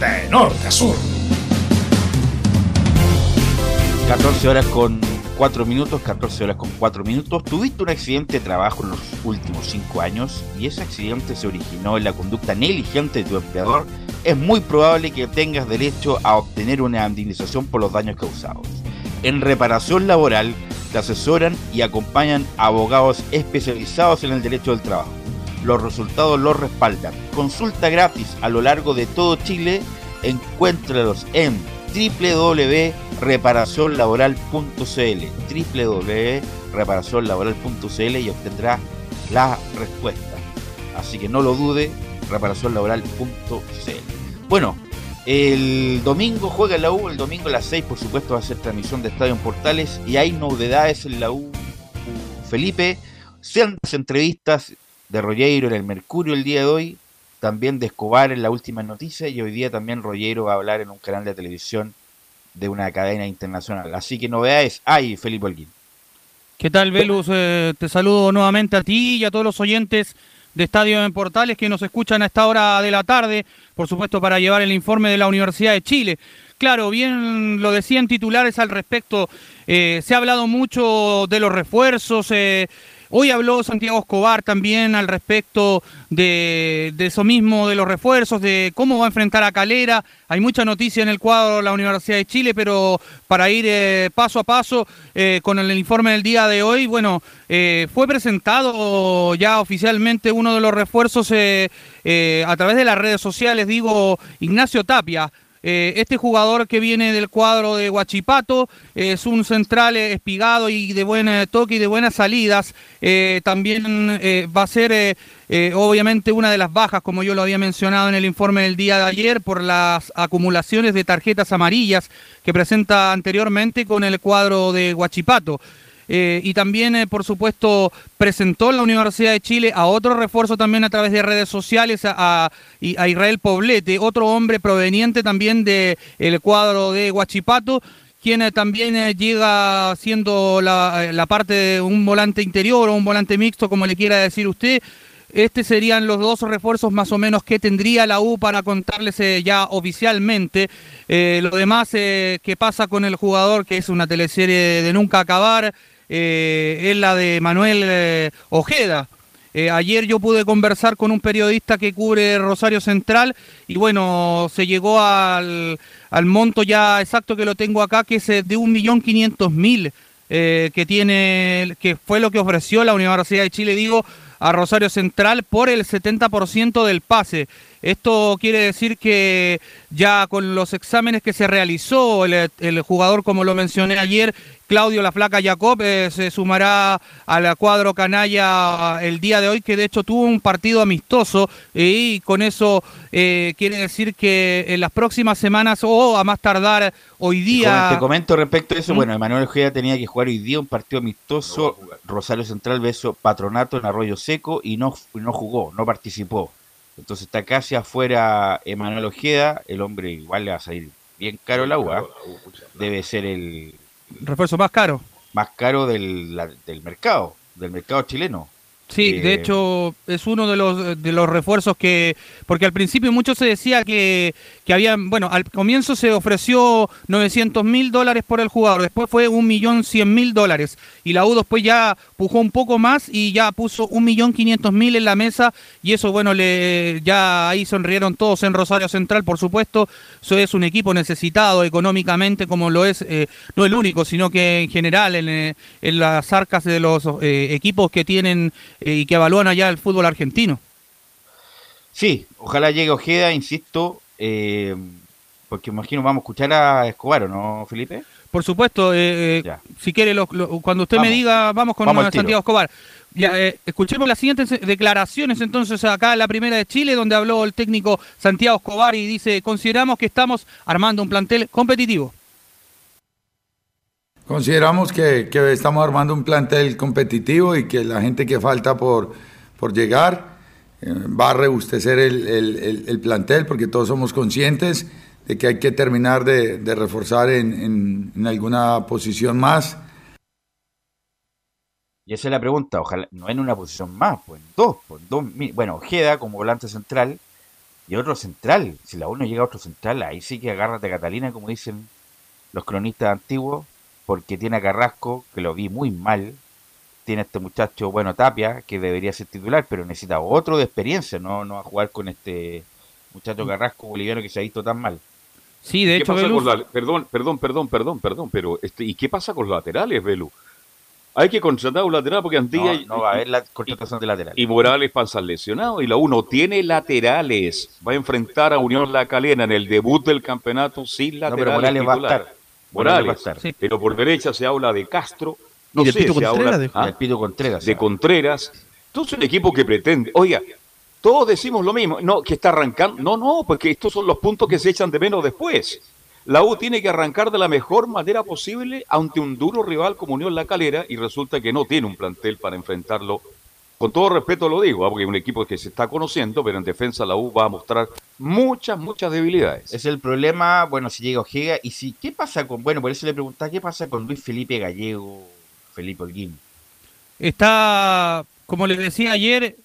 de norte a sur. 14 horas con 4 minutos, 14 horas con 4 minutos. Tuviste un accidente de trabajo en los últimos 5 años y ese accidente se originó en la conducta negligente de tu empleador. Es muy probable que tengas derecho a obtener una indemnización por los daños causados. En reparación laboral te asesoran y acompañan abogados especializados en el derecho del trabajo. Los resultados los respaldan. Consulta gratis a lo largo de todo Chile. Encuéntralos en www.reparacionlaboral.cl www.reparacionlaboral.cl y obtendrá la respuesta. Así que no lo dude, reparacionlaboral.cl. Bueno, el domingo juega la U, el domingo a las 6 por supuesto va a ser transmisión de Estadio en Portales y hay novedades en la U. Felipe, sean las entrevistas de Rollero en el Mercurio el día de hoy, también de Escobar en la última noticia y hoy día también Rollero va a hablar en un canal de televisión de una cadena internacional. Así que novedades hay, Felipe Holguín. ¿Qué tal, Velus? Eh, te saludo nuevamente a ti y a todos los oyentes de Estadio en Portales que nos escuchan a esta hora de la tarde, por supuesto para llevar el informe de la Universidad de Chile. Claro, bien lo decían titulares al respecto, eh, se ha hablado mucho de los refuerzos, eh, Hoy habló Santiago Escobar también al respecto de, eso mismo, de los refuerzos, de cómo va a enfrentar a Calera. Hay mucha noticia en el cuadro de la Universidad de Chile, pero para ir eh, paso a paso eh, con el informe del día de hoy, bueno, eh, fue presentado ya oficialmente uno de los refuerzos a través de las redes sociales, digo, Ignacio Tapia. Eh, este jugador que viene del cuadro de Huachipato es un central eh, espigado y de buen toque y de buenas salidas. Eh, también va a ser obviamente una de las bajas, como yo lo había mencionado en el informe del día de ayer, por las acumulaciones de tarjetas amarillas que presenta anteriormente con el cuadro de Huachipato. Eh, y también, eh, por supuesto, presentó la Universidad de Chile a otro refuerzo también a través de redes sociales, a, Israel Poblete, otro hombre proveniente también del el cuadro de Huachipato, quien eh, también llega siendo la, la, parte de un volante interior o un volante mixto, como le quiera decir usted. Este serían los dos refuerzos más o menos que tendría la U para contarles ya oficialmente. lo demás, ¿qué pasa con el jugador? Que es una teleserie de nunca acabar eh, es la de Manuel eh, Ojeda. Eh, ayer yo pude conversar con un periodista que cubre Rosario Central y bueno, se llegó al, monto ya exacto que lo tengo acá, que es de 1.500.000 eh, que tiene, que fue lo que ofreció la Universidad de Chile, digo, a Rosario Central por el 70% del pase. Esto quiere decir que ya con los exámenes que se realizó, el, jugador, como lo mencioné ayer, Claudio La Flaca Jacob, eh, se sumará al cuadro canalla el día de hoy, que de hecho tuvo un partido amistoso y con eso eh, quiere decir que en las próximas semanas o a más tardar hoy día... Te comento respecto a eso, ¿Mm? bueno, Emanuel Ojeda tenía que jugar hoy día un partido amistoso, Rosario Central beso Patronato en Arroyo Seco y no, no jugó, no participó. Entonces está casi afuera Emanuel Ojeda, el hombre igual le va a salir bien caro el agua. Debe ser el refuerzo más caro. Más caro del, del mercado, del mercado chileno. Sí, de eh, hecho es uno de los, de los refuerzos que, porque al principio mucho se decía que, que habían, bueno, al comienzo se ofreció 900 mil dólares por el jugador, después fue un millón cien mil dólares y la U después ya pujó un poco más y ya puso un millón quinientos mil en la mesa y eso, bueno, le, ya ahí sonrieron todos en Rosario Central, por supuesto, eso es un equipo necesitado económicamente como lo es, eh, no el único, sino que en general en, eh, en las arcas de los equipos que tienen eh, y que evalúan allá el fútbol argentino. Sí, ojalá llegue Ojeda, insisto, eh, porque imagino vamos a escuchar a Escobar, ¿no, Felipe? Por supuesto, eh, si quiere, cuando usted me diga, vamos con Santiago Escobar. escuchemos las siguientes declaraciones entonces acá en la primera de Chile, donde habló el técnico Santiago Escobar y dice, consideramos que estamos armando un plantel competitivo. Consideramos que, estamos armando un plantel competitivo y que la gente que falta por, por llegar eh, va a rebustecer el, plantel porque todos somos conscientes de que hay que terminar de, reforzar en, alguna posición más. Y esa es la pregunta, ojalá no en una posición más, pues en dos, pues dos, bueno, Ojeda como volante central y otro central, si la uno llega a otro central, ahí sí que agárrate Catalina, como dicen los cronistas antiguos, porque tiene a Carrasco, que lo vi muy mal, tiene a este muchacho, bueno, Tapia, que debería ser titular, pero necesita otro de experiencia, no, no a jugar con este muchacho mm. Carrasco boliviano que se ha visto tan mal. Sí, de hecho, perdón, perdón, perdón, perdón, perdón, pero este, ¿y qué pasa con los laterales, Velu? Hay que contratar un lateral porque Antilla No, no va a haber la contratación de lateral. y Morales pasan lesionados y la U no tiene laterales. Va a enfrentar a Unión La Calera en el debut del campeonato sin No, laterales. pero Morales va a estar. Morales estar. pero por derecha se habla de Castro. No Y sé, Pito se Contreras, habla de- ¿ah? Pito Contreras. de Contreras. Entonces un equipo que pretende, oiga, todos decimos lo mismo, no, que está arrancando, no, no, porque estos son los puntos que se echan de menos después. La U tiene que arrancar de la mejor manera posible ante un duro rival como Unión La Calera y resulta que no tiene un plantel para enfrentarlo. Con todo respeto lo digo, ¿ah? porque es un equipo que se está conociendo, pero en defensa la U va a mostrar muchas, muchas debilidades. Es el problema, bueno, si llega Ojega y si, ¿qué pasa con, bueno, por eso le preguntaba, ¿qué pasa con Luis Felipe Gallego, Felipe Holguín? Está, como les decía ayer,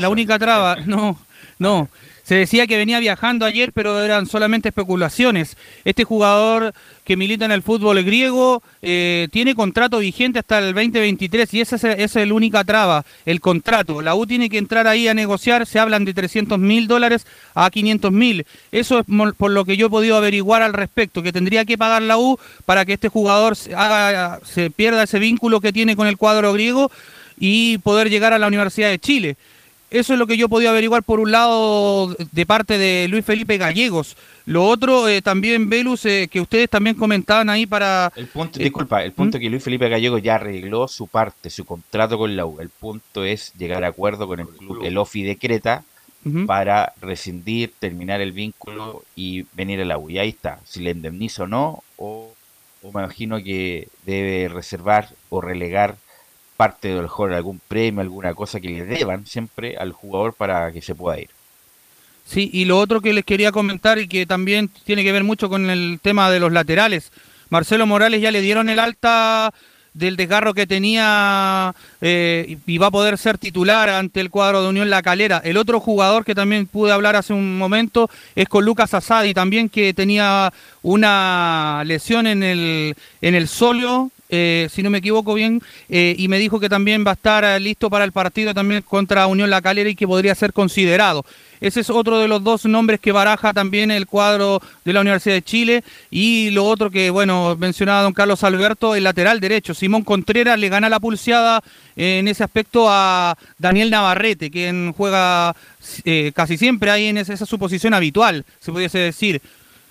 la única traba. No, no. Se decía que venía viajando ayer, pero eran solamente especulaciones. Este jugador que milita en el fútbol griego eh, tiene contrato vigente hasta el 2023 y esa es, esa es la única traba, el contrato. La U tiene que entrar ahí a negociar, se hablan de 300 mil dólares a 500 mil. Eso es por lo que yo he podido averiguar al respecto, que tendría que pagar la U para que este jugador se, haga, se pierda ese vínculo que tiene con el cuadro griego y poder llegar a la Universidad de Chile. Eso es lo que yo podía averiguar por un lado de parte de Luis Felipe Gallegos. Lo otro, eh, también, Velus, eh, que ustedes también comentaban ahí para... El punto, Eh, disculpa, el punto ¿Mm? es que Luis Felipe Gallego ya arregló su parte, su contrato con la U. El punto es llegar a acuerdo con el club, el OFI de Creta, Ujú. para rescindir, terminar el vínculo y venir a la U. Y ahí está, si le indemniza o no, o, o me imagino que debe reservar o relegar parte de mejor algún premio, alguna cosa que le deban siempre al jugador para que se pueda ir. Sí, y lo otro que les quería comentar y que también tiene que ver mucho con el tema de los laterales. Marcelo Morales ya le dieron el alta del desgarro que tenía eh, y va a poder ser titular ante el cuadro de Unión La Calera. El otro jugador que también pude hablar hace un momento es con Lucas Asadi, también que tenía una lesión en el, en el sóleo, eh, si no me equivoco bien, eh, y me dijo que también va a estar eh, listo para el partido también contra Unión La Calera y que podría ser considerado. Ese es otro de los dos nombres que baraja también el cuadro de la Universidad de Chile. Y lo otro que, bueno, mencionaba don Carlos Alberto, el lateral derecho. Simón Contreras le gana la pulseada en ese aspecto a Daniel Navarrete, quien juega casi siempre ahí en esa, esa es su posición habitual, se pudiese decir.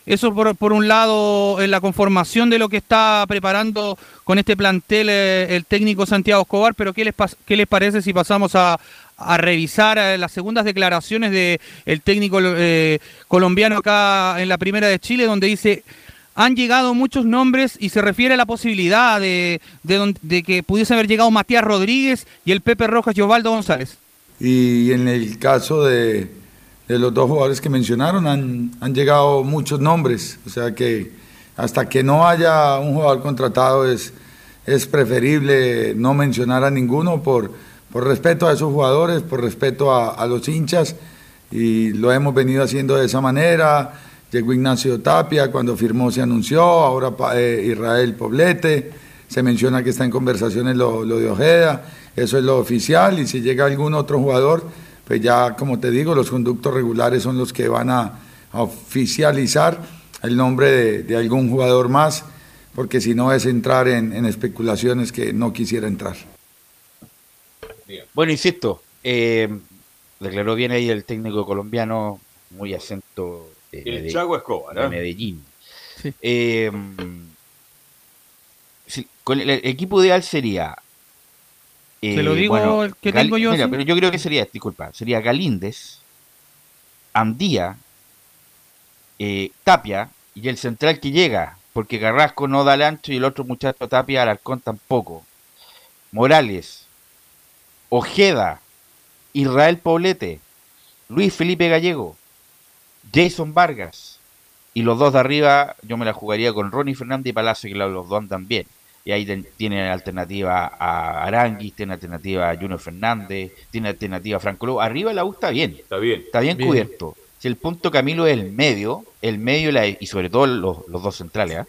Eso por, por un lado en la conformación de lo que está preparando con este plantel eh, el técnico Santiago Escobar, pero ¿qué les, qué les parece si pasamos a, a revisar eh, las segundas declaraciones del el técnico eh, colombiano acá en la primera de Chile, donde dice, han llegado muchos nombres y se refiere a la posibilidad de, de, de que pudiese haber llegado Matías Rodríguez y el Pepe Rojas y Osvaldo González. Y en el caso de, de los dos jugadores que mencionaron, han, han llegado muchos nombres. O sea que hasta que no haya un jugador contratado es, es preferible no mencionar a ninguno por, por respeto a esos jugadores, por respeto a, los hinchas. Y lo hemos venido haciendo de esa manera. Llegó Ignacio Tapia, cuando firmó se anunció, ahora eh, Israel Poblete, se menciona que está en conversaciones lo, lo de Ojeda, eso es lo oficial, y si llega algún otro jugador, pues ya, como te digo, los conductos regulares son los que van a, a oficializar el nombre de, de algún jugador más, porque si no es entrar en, en especulaciones que no quisiera entrar. Bueno, insisto, eh, declaró bien ahí el técnico colombiano, muy acento de, El Medell- Chago Escobar, de ¿eh? Medellín. Sí. Eh, sí, con el, el equipo ideal sería. Eh, Te lo digo el que tengo yo, Mira, sí. pero yo creo que sería, disculpa, sería Galíndez, Andía, eh, Tapia y el central que llega, porque Carrasco no da el ancho y el otro muchacho Tapia Alarcón tampoco. Morales, Ojeda, Israel Poblete, Luis Felipe Gallego, Jason Vargas y los dos de arriba yo me la jugaría con Ronnie Fernández y Palacio que los dos andan bien. Y ahí ten- tiene alternativa a Aranguis, tiene alternativa a Junior Fernández, tiene alternativa a Franco Lobo. Arriba la U está bien, Está bien. está bien, Bien. cubierto. Si el punto Camilo es el medio, el medio y la- y sobre todo los, los dos centrales, ¿ah?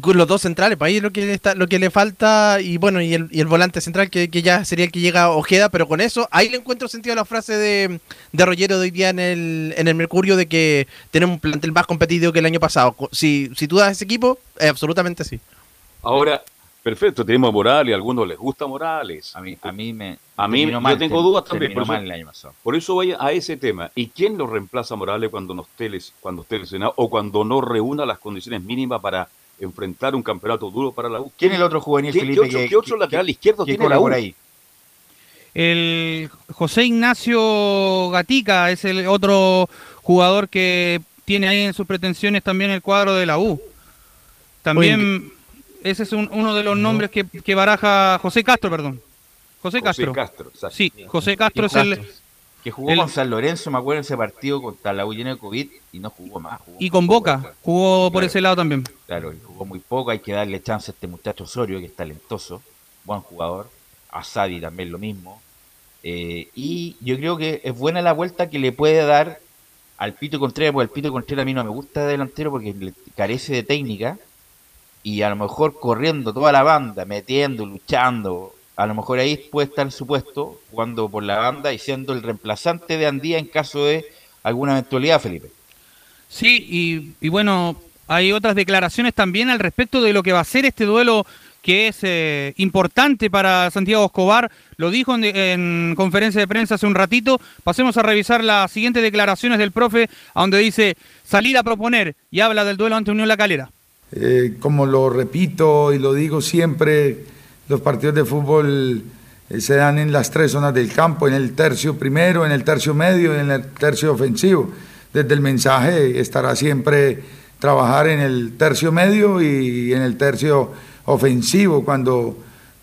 Con los dos centrales, para ahí es lo que le está, lo que le falta, y bueno, y el, y el volante central que, que ya sería el que llega a Ojeda, pero con eso, ahí le encuentro sentido a la frase de, de Rollero de hoy día en el, en el Mercurio de que tenemos un plantel más competitivo que el año pasado. Si, si tú das ese equipo, eh, absolutamente sí. Ahora, Perfecto, tenemos a Morales, a algunos les gusta Morales. A mí, a mí me. A mí, yo mal, tengo dudas también. Por mal el eso, año pasado. por eso voy a ese tema. ¿Y quién lo reemplaza a Morales cuando no esté, les- cuando esté lesionado o cuando no reúna las condiciones mínimas para enfrentar un campeonato duro para la U? ¿Quién es el otro juvenil, ¿Qué, Felipe? qué otro, que- qué otro que- lateral izquierdo que tiene la U? por ahí? El José Ignacio Gatica es el otro jugador que tiene ahí en sus pretensiones también el cuadro de la U. También ese es un- uno de los nombres que, que baraja José Castro, perdón. José José Castro. Castro, exacto. Sí, José Castro es el... Que jugó el- con San Lorenzo, me acuerdo, en ese partido contra la U lleno de COVID y no jugó más. jugó Y con Boca, jugó por Claro. ese lado también. Claro, y jugó muy poco, hay que darle chance a este muchacho Osorio, que es talentoso, buen jugador. A Sadi también lo mismo. Eh, y yo creo que es buena la vuelta que le puede dar al Pito Contreras, porque el Pito Contreras a mí no me gusta de delantero porque le carece de técnica. Y a lo mejor corriendo toda la banda, metiendo, luchando, a lo mejor ahí puede estar su puesto, jugando por la banda y siendo el reemplazante de Andía en caso de alguna eventualidad, Felipe. Sí, y, bueno, hay otras declaraciones también al respecto de lo que va a ser este duelo que es eh, importante para Santiago Escobar. Lo dijo en, en conferencia de prensa hace un ratito. Pasemos a revisar las siguientes declaraciones del profe, donde dice salir a proponer y habla del duelo ante Unión La Calera. Eh, como lo repito y lo digo siempre, los partidos de fútbol eh, se dan en las tres zonas del campo, en el tercio primero, en el tercio medio y en el tercio ofensivo. Desde el mensaje estará siempre trabajar en el tercio medio y en el tercio ofensivo cuando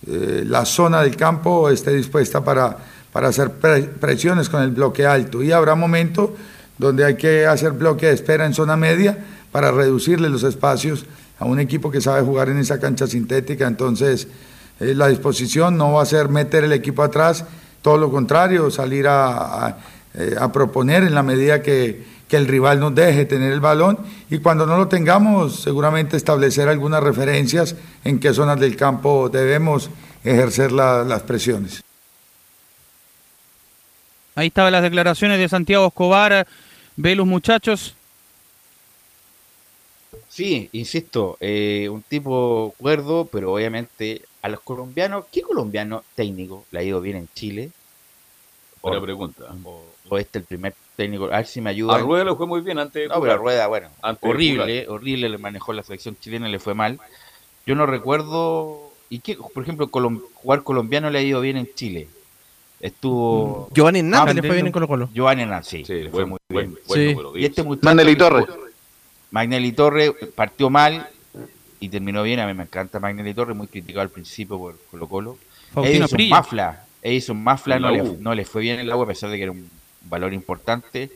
eh, la zona del campo esté dispuesta para, para hacer pre- presiones con el bloque alto. Y habrá momentos donde hay que hacer bloque de espera en zona media para reducirle los espacios a un equipo que sabe jugar en esa cancha sintética. Entonces, eh, la disposición no va a ser meter el equipo atrás, todo lo contrario, salir eh, a proponer en la medida que, que el rival nos deje tener el balón y cuando no lo tengamos, seguramente establecer algunas referencias en qué zonas del campo debemos ejercer la- las presiones. Ahí estaban las declaraciones de Santiago Escobar. Ve los muchachos. Sí, insisto, eh, un tipo cuerdo, pero obviamente a los colombianos, ¿qué colombiano técnico le ha ido bien en Chile? Buena O- pregunta. O, o este el primer técnico, a ver si me ayuda. A Rueda le fue muy bien antes de No, pero a. Rueda, bueno, Antes horrible, horrible le manejó la selección chilena, le fue mal. Yo no recuerdo, ¿y qué, por ejemplo, colom- jugar colombiano le ha ido bien en Chile? Estuvo... Giovanni Hernández le Ah, fue bien en Colo Colo. Giovanni Hernández, sí, Sí, le buen- fue muy buen- bien. buen Sí. número Y 10. este muchacho Torres. Magnelli Torre partió mal y terminó bien. A mí me encanta Magnelli Torre, muy criticado al principio por Colo Colo. Faustino Edison Prilla. Mafla. Edison Mafla no le, no le fue bien en el agua a pesar de que era un valor importante.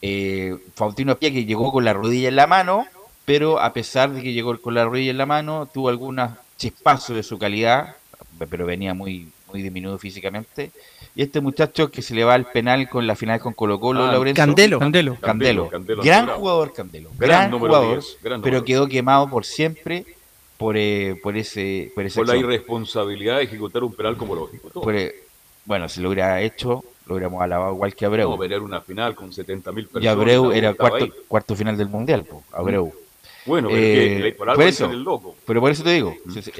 Eh, Faustino Pía que llegó con la rodilla en la mano, pero a pesar de que llegó con la rodilla en la mano, tuvo algunos chispazos de su calidad, pero venía muy, muy diminuido físicamente. Y este muchacho que se le va al penal con la final con Colo Colo, Ah, Laurencio. Candelo. Candelo. Candelo. Candelo, gran jugador Candelo. Gran Gran, número jugador, 10, gran pero número. quedó quemado por siempre por, eh, por ese por ese Por la irresponsabilidad de ejecutar un penal como lo ejecutó. bueno, si lo hubiera hecho, lo hubiéramos alabado igual que Abreu. No, pero era una final con 70.000 personas. y Abreu era cuarto, ahí. cuarto final del Mundial, po, Abreu. Bueno, pero Eh, que, por por algo eso. dicen el loco. Pero por eso te digo, Mm. es-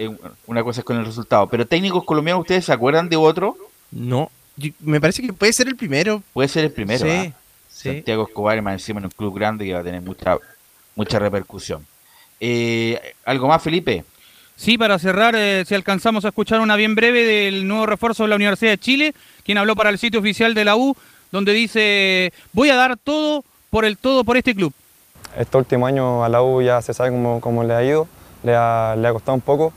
una cosa es con el resultado. Pero técnicos colombianos, ¿ustedes se acuerdan de otro? No. Yo- me parece que puede ser el primero. Puede ser el primero. Sí, ¿ah? sí. Santiago Escobar, más encima en un club grande que va a tener mucha, mucha repercusión. Eh, ¿Algo más, Felipe? Sí, para cerrar, eh, si alcanzamos a escuchar una bien breve del nuevo refuerzo de la Universidad de Chile, quien habló para el sitio oficial de la U, donde dice, voy a dar todo por el todo por este club. Este último año a la U ya se sabe cómo, cómo le ha ido, le ha, le ha costado un poco,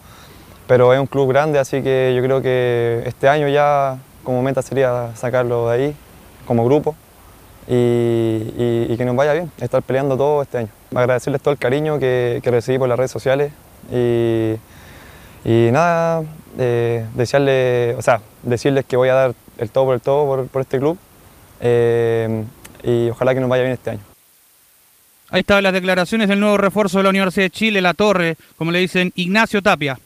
pero es un club grande, así que yo creo que este año ya como meta sería sacarlo de ahí, como grupo, y, y- que nos vaya bien, estar peleando todo este año. Agradecerles todo el cariño que, que recibí por las redes sociales y, y nada, eh, o sea, decirles que voy a dar el todo por el todo por, por este club eh, y ojalá que nos vaya bien este año. Ahí estaban las declaraciones del nuevo refuerzo de la Universidad de Chile, la torre, como le dicen, Ignacio Tapia.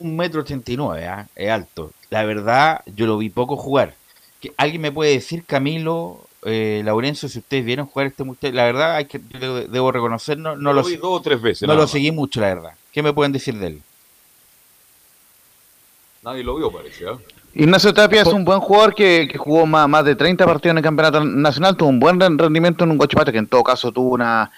Un metro ochenta y nueve, ¿ah? es alto. La verdad, yo lo vi poco jugar. ¿Que ¿Alguien me puede decir, Camilo, eh, Laurencio, si ustedes vieron jugar este muchacho? La verdad, hay que, yo debo reconocer, no, no lo lo, vi dos o tres veces. no lo más. seguí mucho, la verdad. ¿Qué me pueden decir de él? Nadie lo vio, parece. ¿ah? Ignacio Tapia es un buen jugador que, que jugó más, más de 30 partidos en el campeonato nacional, tuvo un buen ren- rendimiento en un Guachipato, que en todo caso tuvo una,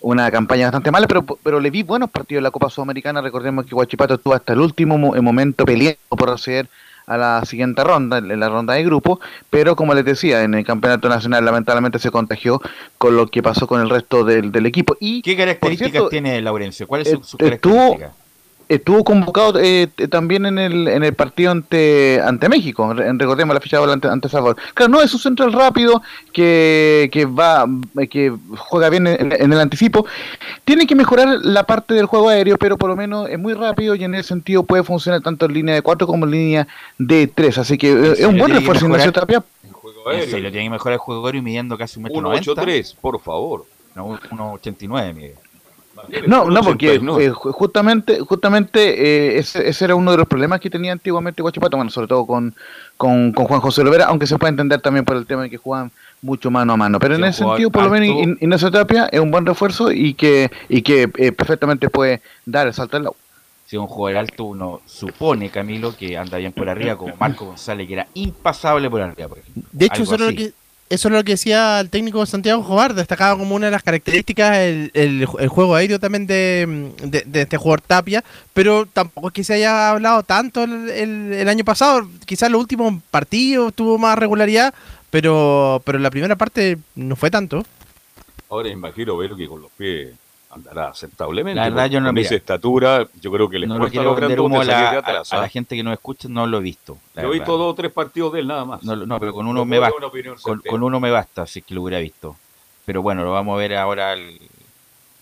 una campaña bastante mala, pero, pero le vi buenos partidos en la Copa Sudamericana. Recordemos que Guachipato estuvo hasta el último mo- momento peleando por acceder a la siguiente ronda, en la ronda de grupo, pero como les decía, en el campeonato nacional lamentablemente se contagió con lo que pasó con el resto del, del equipo. Y ¿Qué características cierto, tiene Laurencio? ¿Cuáles son sus estuvo, características? Estuvo convocado eh, también en el, en el partido ante, ante México, Re- recordemos la ficha de ante, ante Salvador. Claro, no es un central rápido que, que va que juega bien en, en el anticipo. Tiene que mejorar la parte del juego aéreo, pero por lo menos es muy rápido y en ese sentido puede funcionar tanto en línea de 4 como en línea de 3. Así que eh, es un buen refuerzo Ignacio? Tapia. En serio, tiene que mejorar el juego aéreo y midiendo casi un metro noventa. 1.83, por favor. No, 1.89 mide. No, no, porque 89. eh, ju- justamente, justamente eh, ese, ese era uno de los problemas que tenía antiguamente Guachipato, bueno, sobre todo con, con, con Juan José Lovera, aunque se puede entender también por el tema de que juegan mucho mano a mano. Pero en ese sentido, por lo menos. In- Ignacio Tapia es un buen refuerzo y que, y que eh, perfectamente puede dar el salto al lado. Si un jugador alto, uno supone, Camilo, que anda bien por arriba, como Marco González, que era impasable por arriba, por ejemplo. De hecho, Algo eso era, lo que, eso era lo que decía el técnico Santiago Jobar, destacaba como una de las características el, el- juego aéreo también de, de- de este jugador Tapia, pero tampoco es que se haya hablado tanto el, el- año pasado, quizás los últimos partidos tuvo más regularidad, pero, pero la primera parte no fue tanto. Ahora imagino ver que con los pies andará aceptablemente. La verdad, yo no- con mira, esa estatura, yo creo que le No lo quiero humo a la, a- atrás. a la ¿ah? gente que nos escucha, no lo he visto. Yo he visto verdad. dos o tres partidos de él nada más. No, no, pero con No uno me basta. con uno me basta, si es que lo hubiera visto. Pero bueno, lo vamos a ver ahora el-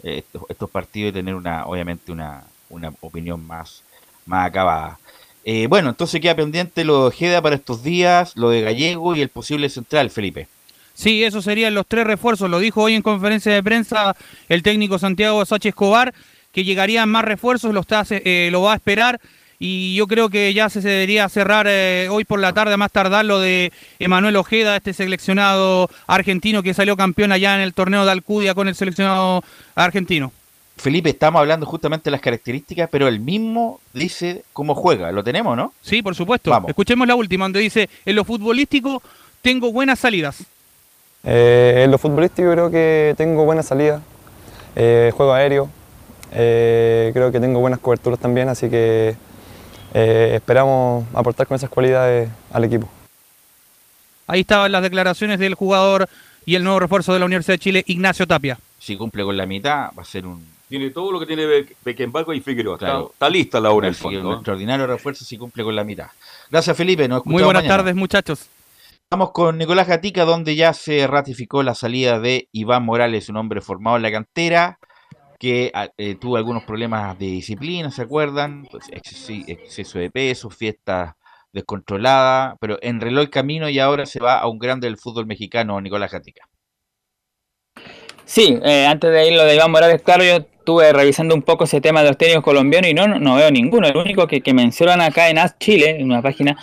eh, estos, estos partidos y tener una, obviamente, una, una opinión más, más acabada. Eh, bueno, entonces queda pendiente lo de Ojeda para estos días, lo de Gallego y el posible central, Felipe. Sí, esos serían los tres refuerzos. Lo dijo hoy en conferencia de prensa el técnico Santiago Sánchez Escobar, que llegarían más refuerzos, lo, está, eh, lo va a esperar. Y yo creo que ya se debería cerrar eh, hoy por la tarde, a más tardar, lo de Emanuel Ojeda, este seleccionado argentino que salió campeón allá en el torneo de Alcudia con el seleccionado argentino. Felipe, estamos hablando justamente de las características, pero él mismo dice cómo juega. ¿Lo tenemos, no? Sí, por supuesto. Vamos. Escuchemos la última, donde dice, en lo futbolístico tengo buenas salidas. Eh, en lo futbolístico creo que tengo buena salida, eh, juego aéreo, eh, creo que tengo buenas coberturas también, así que eh, esperamos aportar con esas cualidades al equipo. Ahí estaban las declaraciones del jugador y el nuevo refuerzo de la Universidad de Chile, Ignacio Tapia. Si cumple con la mitad, va a ser un, Tiene todo lo que tiene Be- Beckenbauer y Figueroa. Está- Claro. Está, lista la el que un extraordinario refuerzo si cumple con la mitad. Gracias, Felipe. Nos Muy buenas mañana. tardes, muchachos. Vamos con Nicolás Gatica, donde ya se ratificó la salida de Iván Morales, un hombre formado en la cantera, que ah, eh, tuvo algunos problemas de disciplina, ¿se acuerdan? Pues, exceso de peso, fiestas descontroladas, pero enreló el camino y ahora se va a un grande del fútbol mexicano, Nicolás Gatica. Sí, eh, antes de ir lo de Iván Morales, claro, yo estuve revisando un poco ese tema de los técnicos colombianos y no, no, no veo ninguno. El único que, que mencionan acá en AS Chile, en una página,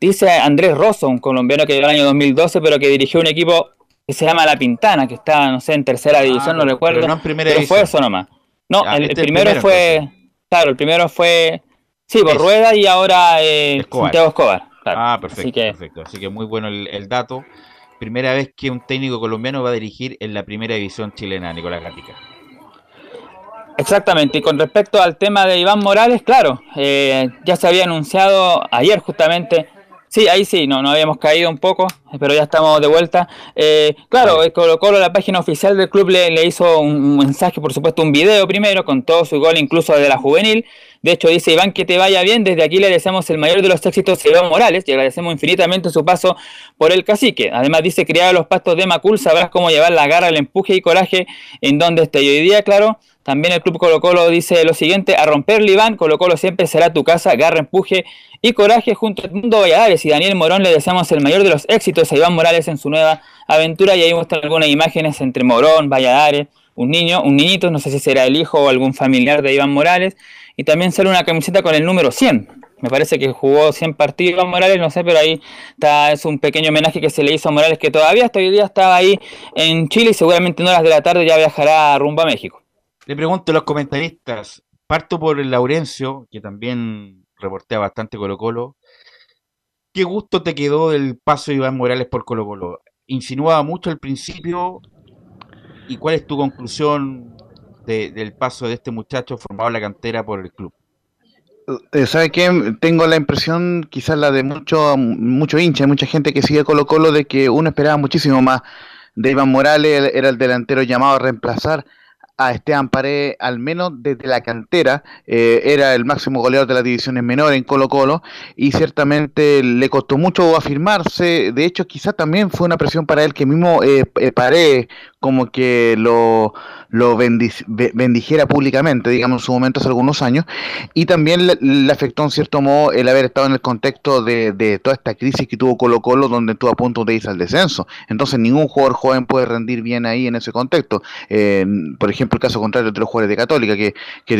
dice Andrés Rosso, un colombiano que llegó el año 2012, pero que dirigió un equipo que se llama La Pintana, que está, no sé, en tercera división, no recuerdo. pero no en primera pero fue eso nomás. No, Ah, el, este es el primero primero, fue, claro, el primero fue, sí, por. Rueda y ahora eh, Escobar. Santiago Escobar. claro. Ah, perfecto, Así que, perfecto. Así que muy bueno el, el dato. Primera vez que un técnico colombiano va a dirigir en la primera división chilena, Nicolás Gatica. Exactamente, y con respecto al tema de Iván Morales, claro, eh, ya se había anunciado ayer justamente, sí, ahí sí, no, no habíamos caído un poco, pero ya estamos de vuelta. Eh, claro, eh, Colo Colo, la página oficial del club le, le hizo un, un mensaje, por supuesto, un video primero, con todo su gol, incluso de la juvenil. De hecho, dice Iván que te vaya bien, desde aquí le deseamos el mayor de los éxitos a Iván Morales y agradecemos infinitamente su paso por el cacique. Además dice, criado los pastos de Macul, sabrás cómo llevar la garra, el empuje y coraje en donde esté. Hoy día, claro, también el Club Colo Colo dice lo siguiente, a romperle Iván, Colo Colo siempre será tu casa, garra, empuje y coraje junto a Mundo Valladares y Daniel Morón le deseamos el mayor de los éxitos a Iván Morales en su nueva aventura y ahí muestran algunas imágenes entre Morón, Valladares, un niño, un niñito, no sé si será el hijo o algún familiar de Iván Morales y también sale una camiseta con el número 100. Me parece que jugó 100 partidos Morales, no sé, pero ahí está, es un pequeño homenaje que se le hizo a Morales que todavía hasta hoy día estaba ahí en Chile y seguramente en horas de la tarde ya viajará rumbo a México. Le pregunto a los comentaristas, parto por el Laurencio, que también reportea bastante Colo Colo. ¿Qué gusto te quedó el paso de Iván Morales por Colo Colo? Insinuaba mucho al principio. ¿Y cuál es tu conclusión de- del paso de este muchacho formado en la cantera por el club? Eh, ¿Sabe qué? Tengo la impresión, quizás la de mucho, mucho hincha, mucha gente que sigue Colo Colo, de que uno esperaba muchísimo más de Iván Morales, era el delantero llamado a reemplazar a Esteban Paredes, al menos desde la cantera, eh, era el máximo goleador de las divisiones menores en Colo Colo, y ciertamente le costó mucho afirmarse, de hecho quizás también fue una presión para él que mismo eh, eh, como que lo, lo bendijera públicamente, digamos, en su momento hace algunos años, y también le, afectó en cierto modo el haber estado en el contexto de, de toda esta crisis que tuvo Colo Colo, donde estuvo a punto de irse al descenso. Entonces ningún jugador joven puede rendir bien ahí en ese contexto. Eh, por ejemplo, el caso contrario de los jugadores de Católica, que,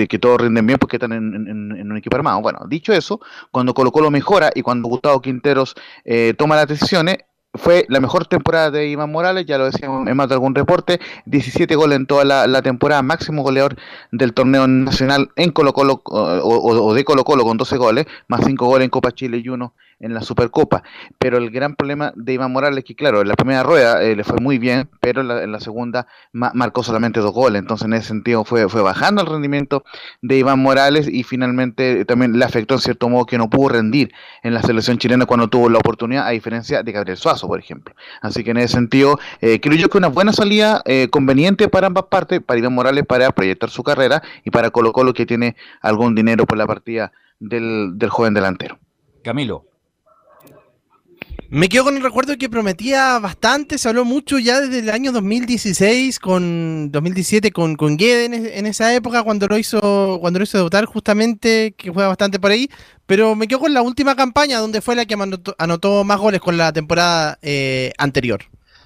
que, todos rinden bien porque están en, en- en un equipo armado. Bueno, dicho eso, cuando Colo Colo mejora y cuando Gustavo Quinteros eh, toma las decisiones, fue la mejor temporada de Iván Morales, ya lo decíamos en más de algún reporte, 17 goles en toda la, temporada, máximo goleador del torneo nacional en Colo Colo o, o- o de Colo Colo con 12 goles, más 5 goles en Copa Chile y uno en la Supercopa. Pero el gran problema de Iván Morales es que, claro, en la primera rueda eh, le fue muy bien, pero en la, en la segunda ma- marcó solamente dos goles. Entonces, en ese sentido, fue, fue bajando el rendimiento de Iván Morales y finalmente también le afectó en cierto modo que no pudo rendir en la selección chilena cuando tuvo la oportunidad, a diferencia de Gabriel Suazo, por ejemplo. Así que en ese sentido, eh, creo yo que una buena salida eh, conveniente para ambas partes, para Iván Morales para proyectar su carrera y para Colo Colo que tiene algún dinero por la partida del, del joven delantero. Camilo. Me quedo con el recuerdo que prometía bastante, se habló mucho ya desde el año 2016, con 2017 con, con Guede en, es- en esa época cuando lo hizo cuando lo hizo debutar justamente, que juega bastante por ahí, pero me quedo con la última campaña donde fue la que anotó, más goles con la temporada eh, anterior.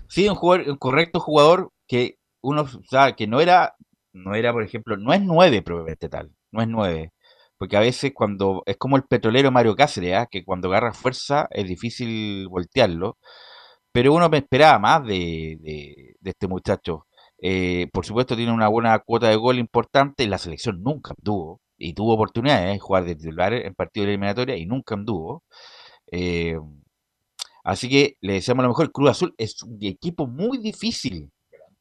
Sí, un, jugador, un correcto jugador que uno sabe que no era, no era, por ejemplo, no es nueve probablemente tal, no es nueve. Porque a veces cuando es como el petrolero Mario Cáceres, ¿ah? que cuando agarra fuerza es difícil voltearlo. Pero uno me esperaba más de, de- este muchacho. Eh, por supuesto tiene una buena cuota de gol importante, la selección nunca anduvo, y tuvo oportunidades de jugar de titular en partidos de eliminatoria y nunca anduvo. Eh, Así que le deseamos lo mejor. Cruz Azul es un equipo muy difícil.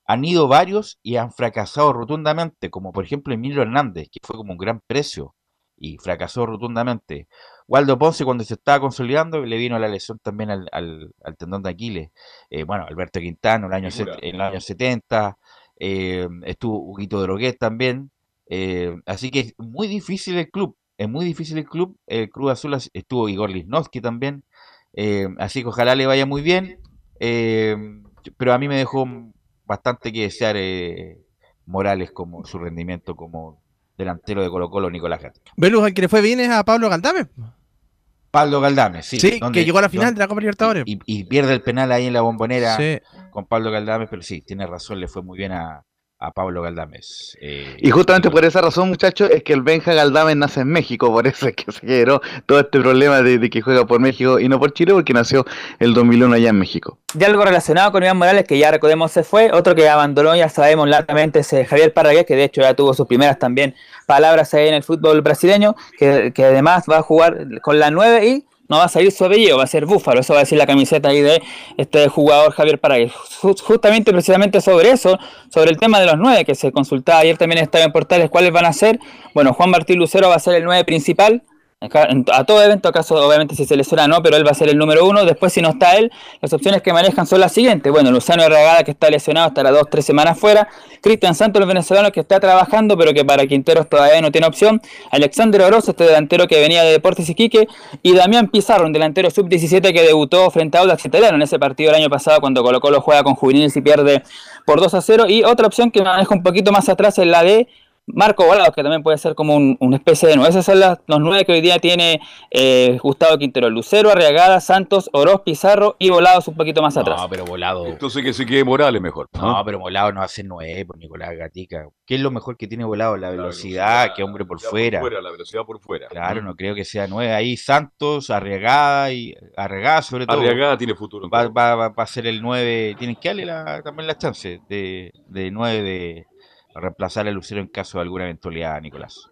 Han ido varios y han fracasado rotundamente, como por ejemplo Emilio Hernández, que fue como un gran precio y fracasó rotundamente. Waldo Ponce, cuando se estaba consolidando, le vino la lesión también al, al- al tendón de Aquiles. Eh, bueno, Alberto Quintano en, el año Figura. set- en los años 70, eh, estuvo Huguito Droguet también. eh, así que es muy difícil el club. Es muy difícil el club. El Cruz Azul estuvo Igor Lisnowski también. Eh, así que ojalá le vaya muy bien. pero a mí me dejó bastante que desear eh, Morales como su rendimiento como delantero de Colo Colo Nicolás Gatica. Velus, al que le fue bien es a Pablo Galdame. Pablo Galdame, sí. Sí, donde- que llegó a la final donde- de la Copa Libertadores. y, y pierde el penal ahí en la bombonera Sí. con Pablo Galdames, pero sí, tiene razón, le fue muy bien a, a Pablo Galdames. eh, Y justamente por esa razón, muchachos, es que el Benja Galdames nace en México, por eso es que se generó todo este problema de, de que juega por México y no por Chile, porque nació el 2001 allá en México. Y algo relacionado con Iván Morales, que ya recordemos se fue, otro que abandonó, ya sabemos latamente, es eh, Javier Parragués, que de hecho ya tuvo sus primeras también palabras ahí en el fútbol brasileño, que, que además va a jugar con la 9 y no va a salir su apellido, va a ser Búfalo, eso va a decir la camiseta ahí de este jugador Javier Parragués. Ju- Justamente, precisamente sobre eso, sobre el tema de los 9, que se consultaba ayer también Estadio en Portales, cuáles van a ser. Bueno, Juan Martín Lucero va a ser el 9 principal, A todo evento, acaso, obviamente, si se lesiona no, pero él va a ser el número uno. Después, si no está él, las opciones que manejan son las siguientes. Bueno, Luciano Regada, que está lesionado, estará dos, tres semanas fuera. Cristian Santos, el venezolano, que está trabajando, pero que para Quinteros todavía no tiene opción. Alexander Oroz, este delantero que venía de Deportes Iquique. Y Damián Pizarro, un delantero sub-17 que debutó frente a Audax Italiano en ese partido el año pasado, cuando Colo Colo juega con juveniles y pierde por 2 a 0. Y otra opción que maneja un poquito más atrás es la de Marco Volados, que también puede ser como un- una especie de nueve. Esos son las- los nueve que hoy día tiene eh, Gustavo Quintero. Lucero, Arriagada, Santos, Oroz, Pizarro y Volados un poquito más atrás. No, pero volado. Entonces que se quede Morales mejor. No, pero volado no hace nueve por Nicolás Gatica. ¿Qué es lo mejor que tiene volado? La velocidad, que hombre por fuera. La velocidad por fuera. Claro, no creo que sea nueve. Ahí Santos, Arriagada y Arriagada sobre todo. Arriagada tiene futuro. Va, va- va- va a ser el 9. Tienen que darle la- también la chance de, de 9 de reemplazar a Lucero en caso de alguna eventualidad, Nicolás.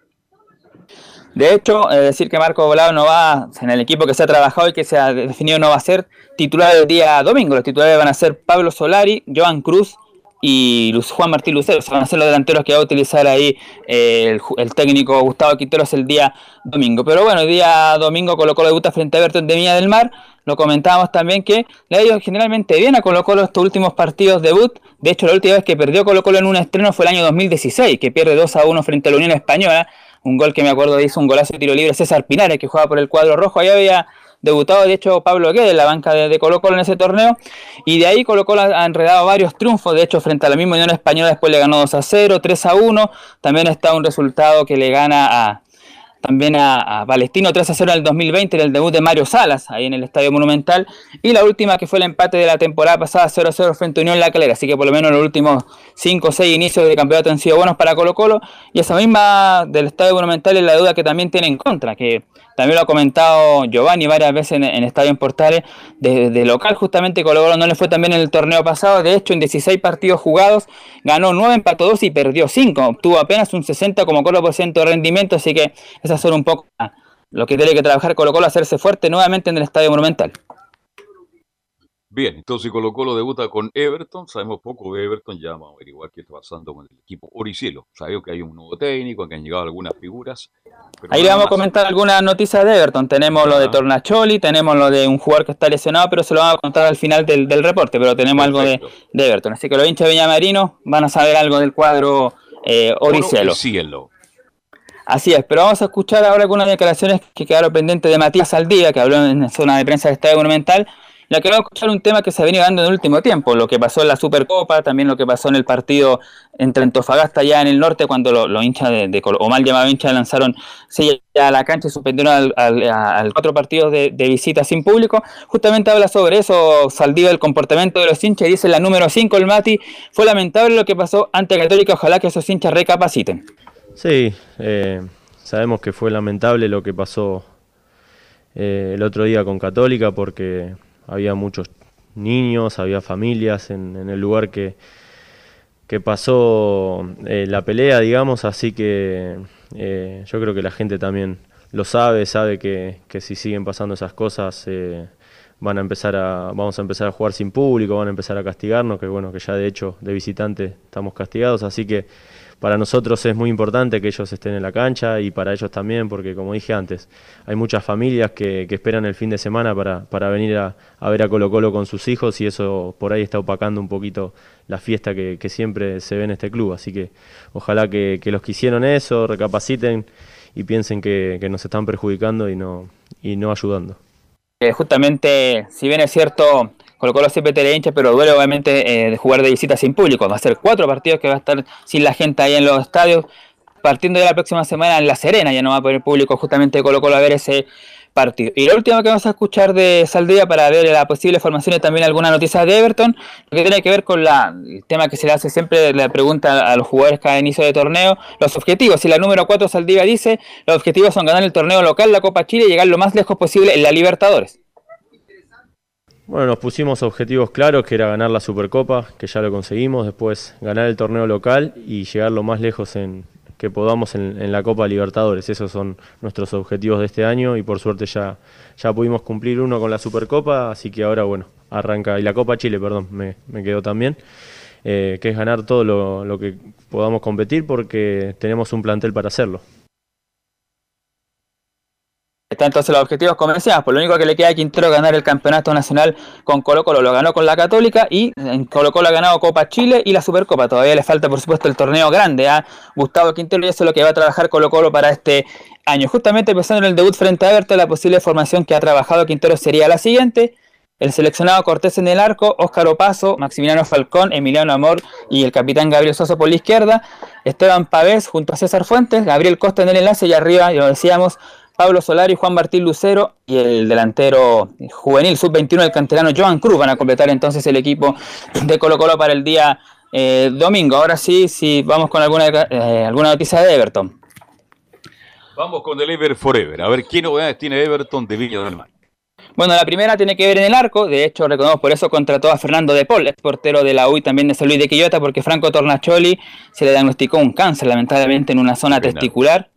De hecho, decir que Marco Volado no va en el equipo que se ha trabajado y que se ha definido no va a ser titular el día domingo. Los titulares van a ser Pablo Solari, Joan Cruz y Juan Martín Lucero. Se van a ser los delanteros que va a utilizar ahí eh, el, técnico Gustavo Quinteros el día domingo. Pero bueno, el día domingo colocó la debuta frente a Everton de Viña del Mar. Lo comentábamos también que le ha ido generalmente bien a Colo Colo estos últimos partidos debut. De hecho, la última vez que perdió Colo Colo en un estreno fue el año 2016, que pierde 2 a 1 frente a la Unión Española un gol que me acuerdo de hizo un golazo de tiro libre César Pinares, que juega por el cuadro rojo. Ahí había debutado, de hecho, Pablo Guedes la banca de, Colo Colo en ese torneo. Y de ahí Colo Colo ha enredado varios triunfos. De hecho, frente a la misma Unión Española, después le ganó 2 a 0, 3 a 1. También está un resultado que le gana a, también a, Palestino 3 a 0 en el 2020 en el debut de Mario Salas ahí en el Estadio Monumental y la última que fue el empate de la temporada pasada 0 a 0 frente a Unión La Calera así que por lo menos los últimos 5 o 6 inicios de campeonato han sido buenos para Colo Colo y esa misma del Estadio Monumental es la duda que también tiene en contra que también lo ha comentado Giovanni varias veces en, Estadio en Portales. De, local, justamente Colo Colo no le fue también en el torneo pasado. De hecho, en 16 partidos jugados, ganó 9, empató 2 y perdió 5. Obtuvo apenas un 60 como por ciento de rendimiento. Así que esas son un poco lo que tiene que trabajar Colo Colo, hacerse fuerte nuevamente en el Estadio Monumental. Bien, entonces Colo Colo debuta con Everton, sabemos poco de Everton, ya vamos a averiguar qué está pasando con el equipo Oricielo. Sabemos que hay un nuevo técnico, que han llegado algunas figuras. Ahí le vamos a comentar algunas noticias de Everton. Tenemos lo de Tornacholi, tenemos lo de un jugador que está lesionado, pero se lo vamos a contar al final del, reporte, pero tenemos algo de, Everton. Así que los hinchas de Villamarino van a saber algo del cuadro eh, Oricielo. Así es, pero vamos a escuchar ahora algunas declaraciones que quedaron pendientes de Matías Saldía, que habló en la zona de prensa del Estadio Monumental, la que escuchar un tema que se ha venido dando en el último tiempo, lo que pasó en la Supercopa, también lo que pasó en el partido entre Antofagasta allá en el norte, cuando los hinchas de, o mal llamados hinchas lanzaron a la cancha y suspendieron al, cuatro partidos de, visita sin público. Justamente habla sobre eso, Saldío, el comportamiento de los hinchas, y dice la número 5, el Mati, fue lamentable lo que pasó ante Católica, ojalá que esos hinchas recapaciten. Sí, eh, sabemos que fue lamentable lo que pasó eh, el otro día con Católica porque había muchos niños, había familias en, el lugar que, que pasó eh, la pelea, digamos, así que eh, yo creo que la gente también lo sabe, sabe que, si siguen pasando esas cosas van a empezar a, vamos a empezar a jugar sin público, van a empezar a castigarnos, que bueno, que ya de hecho de visitante estamos castigados, así que para nosotros es muy importante que ellos estén en la cancha y para ellos también, porque como dije antes, hay muchas familias que, esperan el fin de semana para, venir a, ver a Colo Colo con sus hijos y eso por ahí está opacando un poquito la fiesta que, siempre se ve en este club. Así que ojalá que, los que hicieron eso recapaciten y piensen que, nos están perjudicando y no, y no ayudando. Eh, justamente, si bien es cierto, Colo Colo siempre tiene hincha, pero duele obviamente eh, jugar de visita sin público. Va a ser cuatro partidos que va a estar sin la gente ahí en los estadios. Partiendo de la próxima semana en La Serena, ya no va a poder público justamente Colo Colo a ver ese partido. Y lo último que vamos a escuchar de Saldía para ver la posible formación y también alguna noticia de Everton, lo que tiene que ver con la, el tema que se le hace siempre, la pregunta a los jugadores cada inicio de torneo, los objetivos. Si la número 4 Saldía dice, los objetivos son ganar el torneo local, la Copa Chile y llegar lo más lejos posible en la Libertadores. Bueno, nos pusimos objetivos claros, que era ganar la Supercopa, que ya lo conseguimos, después ganar el torneo local y llegar lo más lejos en, que podamos en, la Copa Libertadores. Esos son nuestros objetivos de este año y por suerte ya, ya pudimos cumplir uno con la Supercopa, así que ahora, bueno, arranca, y la Copa Chile, perdón, me, me quedó también, eh, que es ganar todo lo, lo que podamos competir porque tenemos un plantel para hacerlo. Está entonces los objetivos comerciales, por lo único que le queda a Quintero ganar el campeonato nacional con Colo Colo, lo ganó con la Católica y en Colo Colo ha ganado Copa Chile y la Supercopa, todavía le falta por supuesto el torneo grande a Gustavo Quintero y eso es lo que va a trabajar Colo Colo para este año. Justamente pensando en el debut frente a Everton, la posible formación que ha trabajado Quintero sería la siguiente, el seleccionado Cortés en el arco, Óscar Opaso, Maximiliano Falcón, Emiliano Amor y el capitán Gabriel Soso por la izquierda, Esteban Pavés junto a César Fuentes, Gabriel Costa en el enlace y arriba, ya lo decíamos, Pablo Solari, Juan Martín Lucero y el delantero juvenil sub-21 del canterano Joan Cruz van a completar entonces el equipo de Colo Colo para el día eh, domingo. Ahora sí, sí, vamos con alguna, eh, alguna noticia de Everton. Vamos con el Ever Forever. A ver, ¿qué novedades tiene Everton de Villa del Mar? Bueno, la primera tiene que ver en el arco, de hecho recordemos por eso contrató a Fernando de Paul, ex portero de la U y también de San Luis de Quillota, porque Franco Tornacholi se le diagnosticó un cáncer lamentablemente en una zona testicular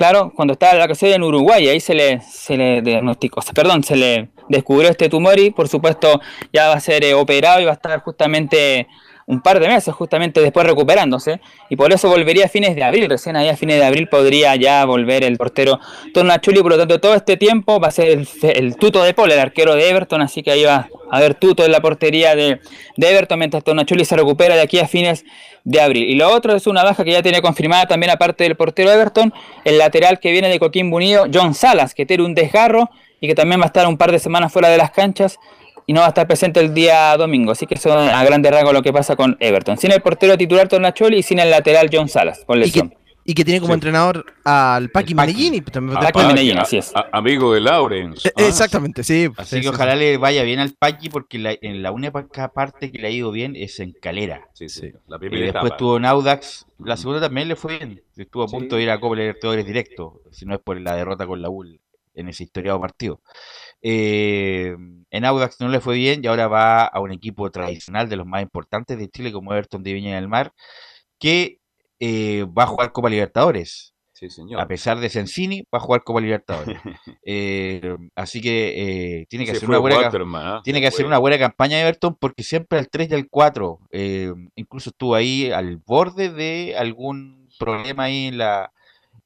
Claro, cuando estaba la vacaciones en Uruguay, ahí se le, se le diagnosticó, perdón, se le descubrió este tumor y por supuesto ya va a ser eh, operado y va a estar justamente un par de meses justamente después recuperándose y por eso volvería a fines de abril, recién ahí a fines de abril podría ya volver el portero Tornachuli, por lo tanto todo este tiempo va a ser el, tuto de Paul, el arquero de Everton, así que ahí va a haber tuto en la portería de, de Everton mientras Tornachuli se recupera de aquí a fines de abril. Y lo otro es una baja que ya tiene confirmada también aparte del portero Everton, el lateral que viene de Coquimbo Unido, John Salas, que tiene un desgarro y que también va a estar un par de semanas fuera de las canchas y no va a estar presente el día domingo. Así que eso a grande rasgos lo que pasa con Everton. Sin el portero titular Tornacholi y sin el lateral John Salas, con lesión. Y que tiene como entrenador al Paqui Menellini. Paqui así es. amigo de Lawrence. Eh, exactamente, sí. Así que ojalá le vaya bien al Paqui porque en la única parte que le ha ido bien es en Calera. Sí, sí. La y después estuvo en Audax. La segunda también le fue bien. Estuvo a punto de ir a Copa Libertadores directo, si no es por la derrota con la UL en ese historiado partido. Eh, en Audax no le fue bien y ahora va a un equipo tradicional de los más importantes de Chile como Everton de Viña del Mar, que eh, va a jugar Copa Libertadores. A pesar de Sensini, va a jugar Copa Libertadores. Eh, así que tiene que, hacer una, buena, tiene que hacer una buena campaña de Everton porque siempre al 3 y al 4, incluso estuvo ahí al borde de algún problema ahí en la,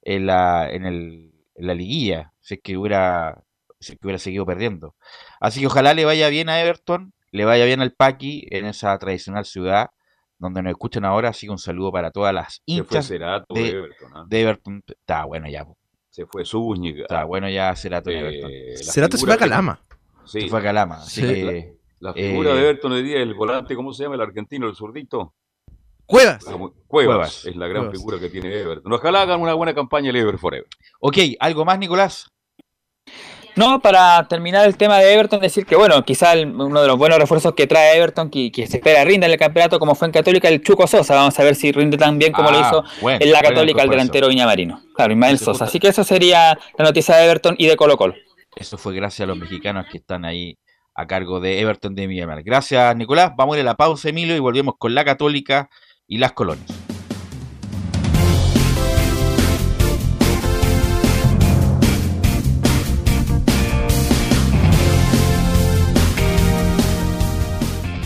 en la, en el, en la liguilla, si es que hubiera que hubiera seguido perdiendo. Así que ojalá le vaya bien a Everton, le vaya bien al Paqui en esa tradicional ciudad donde nos escuchan ahora. Así que un saludo para todas las hinchas de, Everton. ¿ah? De Everton. Está bueno ya. Se fue Zúñiga. Está bueno ya Cerato de Everton. Cerato se fue a Calama. Sí. Se fue a Calama. la, figura de Everton hoy día, el volante, ¿cómo se llama? El argentino, el zurdito. Cuevas. Cuevas. es la gran figura que tiene Everton. Ojalá hagan una buena campaña el Ever Forever. Ok, ¿algo más, Nicolás? No, para terminar el tema de Everton, decir que, bueno, quizá uno de los buenos refuerzos que trae Everton, que, que, se espera rinda en el campeonato, como fue en Católica, el Chuco Sosa. Vamos a ver si rinde tan bien como lo ah, hizo en la Católica el delantero Viña Marino. Claro, Ismael Sosa. Así que eso sería la noticia de Everton y de Colo Colo. Eso fue gracias a los mexicanos que están ahí a cargo de Everton de Viña Gracias, Nicolás. Vamos a ir a la pausa, Emilio, y volvemos con la Católica y las colonias.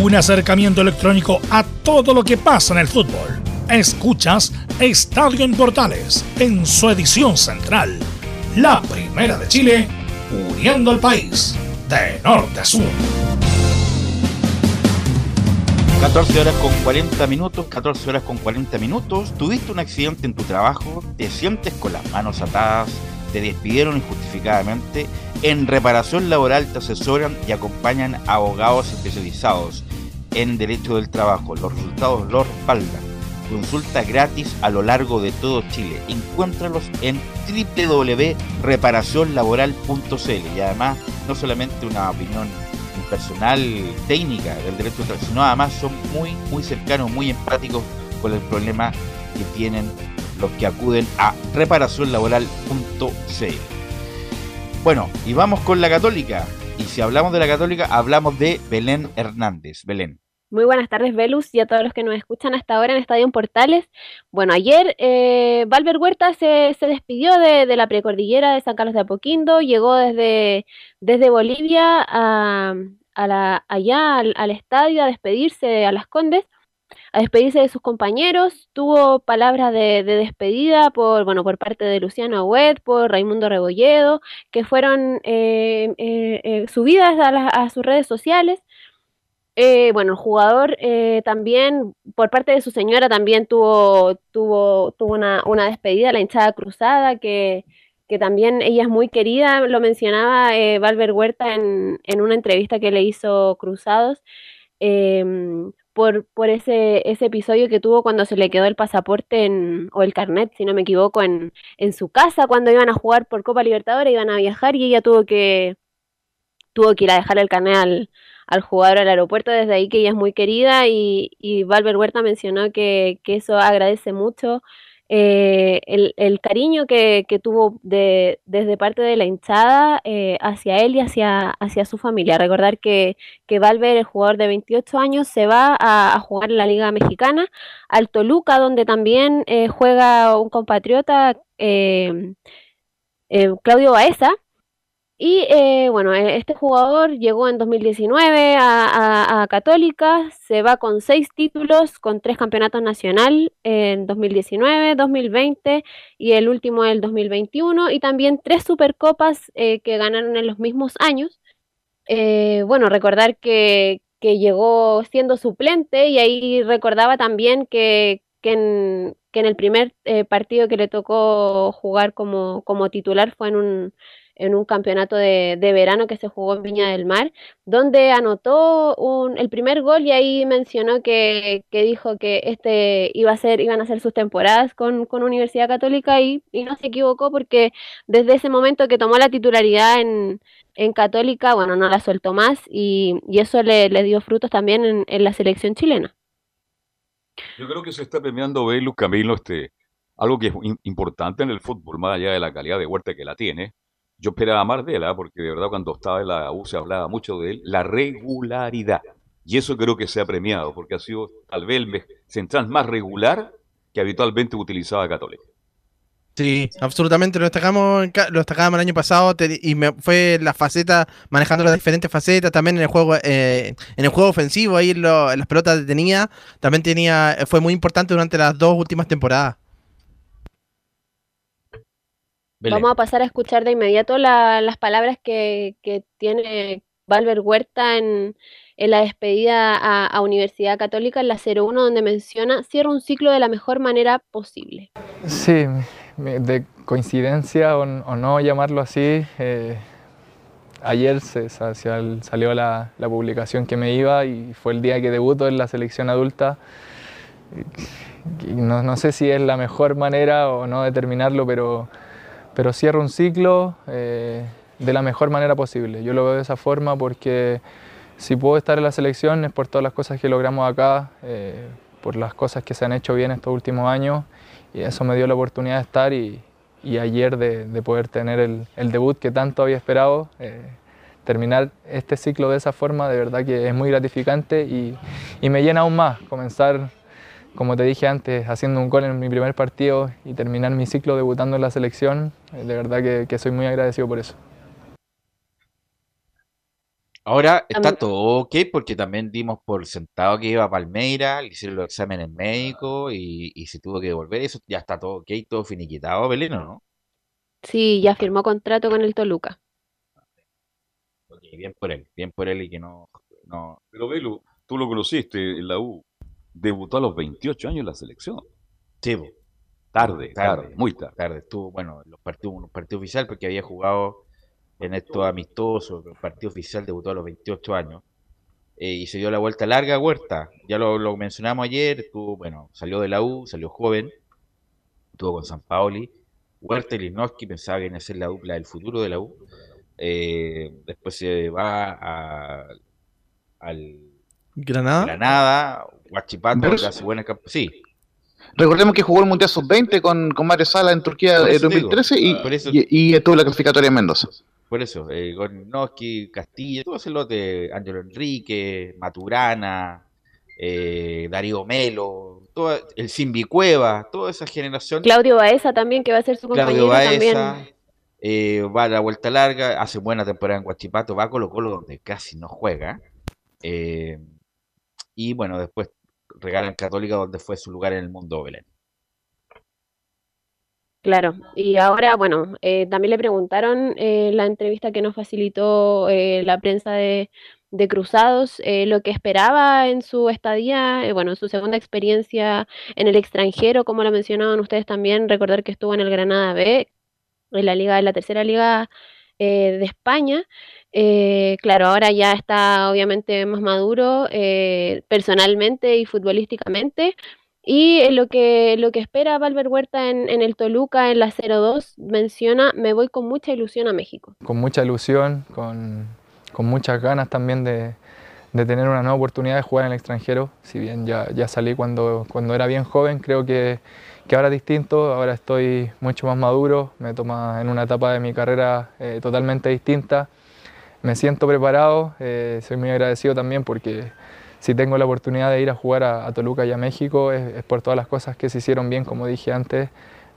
Un acercamiento electrónico a todo lo que pasa en el fútbol. Escuchas Estadio en Portales en su edición central. La primera de Chile, uniendo al país de norte a sur. 14 horas con 40 minutos, 14 horas con 40 minutos. Tuviste un accidente en tu trabajo, te sientes con las manos atadas, te despidieron injustificadamente. En reparación laboral te asesoran y acompañan abogados especializados en derecho del trabajo. Los resultados los respaldan. Consulta gratis a lo largo de todo Chile. Encuéntralos en www.reparacionlaboral.cl y además no solamente una opinión personal técnica del derecho del trabajo, sino además son muy, muy cercanos, muy empáticos con el problema que tienen los que acuden a reparacionlaboral.cl. Bueno, y vamos con la católica. Y si hablamos de la católica, hablamos de Belén Hernández. Belén. Muy buenas tardes, Velus, y a todos los que nos escuchan hasta ahora en Estadio Portales. Bueno, ayer eh, Valver Huerta se, se despidió de, la precordillera de San Carlos de Apoquindo, llegó desde, desde Bolivia a, a la, allá al, al, estadio a despedirse a las Condes, a despedirse de sus compañeros. Tuvo palabras de, de despedida por, bueno, por parte de Luciano Huet, por Raimundo Rebolledo, que fueron eh, eh, subidas a, sus redes sociales. Eh, bueno, el jugador eh, también, por parte de su señora, también tuvo, tuvo, tuvo una, una despedida, la hinchada cruzada, que, que, también ella es muy querida, lo mencionaba eh, Valver Huerta en, en, una entrevista que le hizo Cruzados, em, por, por ese, ese episodio que tuvo cuando se le quedó el pasaporte en, o el carnet, si no me equivoco, en, en su casa, cuando iban a jugar por Copa Libertadores, iban a viajar y ella tuvo que, tuvo que ir a dejar el carnet al al jugador al aeropuerto, desde ahí que ella es muy querida y, y Valver Huerta mencionó que, que eso agradece mucho eh, el, el, cariño que, que tuvo de, desde parte de la hinchada eh, hacia él y hacia, hacia su familia. Recordar que, que Valver, el jugador de 28 años, se va a, jugar en la Liga Mexicana, al Toluca, donde también eh, juega un compatriota, Claudio Baeza, y eh, bueno, este jugador llegó en 2019 a, a, a, Católica, se va con seis títulos, con tres campeonatos nacional en 2019, 2020 y el último el 2021, y también tres supercopas eh, que ganaron en los mismos años. Eh, bueno, recordar que, que, llegó siendo suplente y ahí recordaba también que, que, en, que en el primer eh, partido que le tocó jugar como, como titular fue en un en un campeonato de, de, verano que se jugó en Viña del Mar, donde anotó un, el primer gol y ahí mencionó que, que, dijo que este iba a ser, iban a ser sus temporadas con, con Universidad Católica y, y, no se equivocó porque desde ese momento que tomó la titularidad en, en Católica, bueno, no la soltó más y, y eso le, le, dio frutos también en, en, la selección chilena. Yo creo que se está premiando Belu Camilo este, algo que es importante en el fútbol, más allá de la calidad de Huerta que la tiene, yo esperaba más de él, ¿eh? porque de verdad cuando estaba en la U se hablaba mucho de él, la regularidad. Y eso creo que se ha premiado, porque ha sido tal vez el central más regular que habitualmente utilizaba Católica. Sí, absolutamente. Lo destacamos, lo destacamos el año pasado y me, fue la faceta, manejando las diferentes facetas, también en el juego, eh, en el juego ofensivo, ahí las pelotas detenía, también tenía, fue muy importante durante las dos últimas temporadas. Belén. Vamos a pasar a escuchar de inmediato la, las palabras que, que, tiene Valver Huerta en, en la despedida a, a, Universidad Católica en la 01, donde menciona, cierra un ciclo de la mejor manera posible. Sí, de coincidencia o, o no llamarlo así, eh, ayer se, salió la, la, publicación que me iba y fue el día que debuto en la selección adulta. No, no sé si es la mejor manera o no determinarlo, pero pero cierro un ciclo eh, de la mejor manera posible. Yo lo veo de esa forma porque si puedo estar en la selección es por todas las cosas que logramos acá, eh, por las cosas que se han hecho bien estos últimos años y eso me dio la oportunidad de estar y, y ayer de, de, poder tener el, el, debut que tanto había esperado. Eh, terminar este ciclo de esa forma de verdad que es muy gratificante y, y me llena aún más comenzar como te dije antes, haciendo un gol en mi primer partido y terminar mi ciclo debutando en la selección, de verdad que, que soy muy agradecido por eso. Ahora está todo ok porque también dimos por sentado que iba a Palmeira, le hicieron los exámenes médicos y, y se tuvo que devolver. Eso ya está todo ok, todo finiquitado, Beleno, ¿no? Sí, ya firmó contrato con el Toluca. Ok, bien por él, bien por él y que no. no... Pero Belu, tú lo conociste en la U. Debutó a los 28 años en la selección. Sí. Tarde, tarde, muy tarde. Tarde, estuvo, bueno, los partidos, un partido oficial porque había jugado en estos amistosos, el partido oficial debutó a los 28 años. eh, y se dio la vuelta larga a Huerta. Ya lo, lo mencionamos ayer, estuvo, bueno, salió de la U, salió joven, estuvo con San Paoli. Huerta y Linowski pensaba que iban a ser la dupla del futuro de la U. Eh, después se va a, al Granada. Granada, Guachipato, hace buena Sí, Recordemos que jugó el Mundial Sub-20 con, con Mario Sala en Turquía en eso te digo, 2013 y, por eso- y, y estuvo en la clasificatoria en Mendoza. Por eso, eh, Gornowski, Castilla, todo ese lote, Ángelo Enrique, Maturana, eh, Darío Melo, todo, el Simbi Cueva, toda esa generación. Claudio Baeza también, que va a ser su compañero Claudio Baeza, también. eh, va a la vuelta larga, hace buena temporada en Guachipato, va a Colo Colo donde casi no juega. eh, y bueno, después regalan Católica donde fue su lugar en el mundo Belén. Claro, y ahora, bueno, eh, también le preguntaron eh, la entrevista que nos facilitó eh, la prensa de, de Cruzados, eh, lo que esperaba en su estadía, eh, bueno, en su segunda experiencia en el extranjero, como lo mencionaban ustedes también, recordar que estuvo en el Granada B, en la liga, en la tercera liga de España. Eh, claro, ahora ya está obviamente más maduro eh, personalmente y futbolísticamente. Y lo que, lo que espera Valver Huerta en, en el Toluca, en la 0-2, menciona, me voy con mucha ilusión a México. Con mucha ilusión, con, con muchas ganas también de, de tener una nueva oportunidad de jugar en el extranjero. Si bien ya, ya salí cuando, cuando era bien joven, creo que, que ahora es distinto, ahora estoy mucho más maduro, me toma en una etapa de mi carrera eh, totalmente distinta. Me siento preparado, eh, soy muy agradecido también porque si tengo la oportunidad de ir a jugar a, Toluca y a México es, por todas las cosas que se hicieron bien, como dije antes,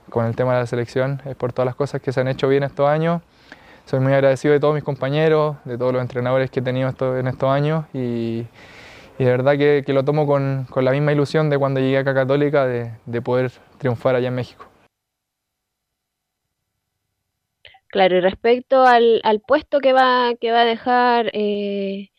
con el tema de la selección, es por todas las cosas que se han hecho bien estos años. Soy muy agradecido de todos mis compañeros, de todos los entrenadores que he tenido en estos años y, de verdad que, lo tomo con, la misma ilusión de cuando llegué acá a Católica de poder triunfar allá en México. Claro, y respecto al, al puesto que va, que va a dejar eh,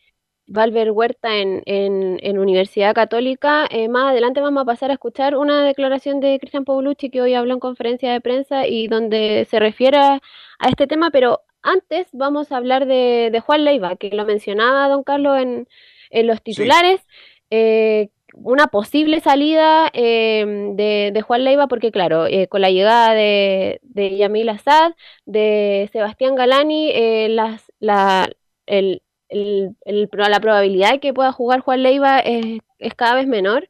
Valver Huerta en, en, en Universidad Católica, eh, más adelante vamos a pasar a escuchar una declaración de Cristian Paulucci que hoy habló en conferencia de prensa y donde se refiere a, a este tema, pero antes vamos a hablar de, de Juan Leiva, que lo mencionaba don Carlos en, en los titulares. eh, una posible salida eh, de, Juan Leiva, porque claro, eh, con la llegada de, de Yamil Assad, de Sebastián Galani, eh, las, la, el, el- la probabilidad de que pueda jugar Juan Leiva es, es cada vez menor.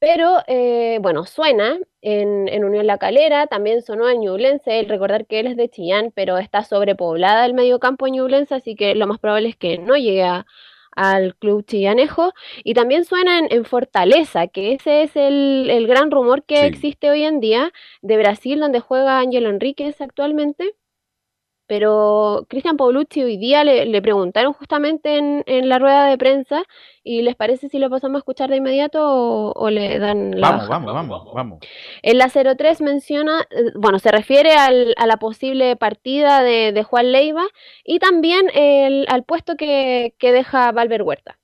Pero eh, bueno, suena en, en Unión La Calera, también sonó en Ñublense, el recordar que él es de Chillán, pero está sobrepoblada el medio campo en Ñublense, así que lo más probable es que no llegue a- al club chillanejo. Y también suena en, en Fortaleza, que ese es el, el gran rumor que Sí. existe hoy en día de Brasil, donde juega Ángelo Enríquez actualmente. Pero Cristian Paulucci hoy día le, le preguntaron justamente en, en la rueda de prensa y les parece si lo pasamos a escuchar de inmediato o, o le dan la Vamos, baja. vamos, vamos, vamos. En la 03 menciona, eh, bueno, se refiere al- a la posible partida de, de Juan Leiva y también el- al puesto que, que deja Valver Huerta.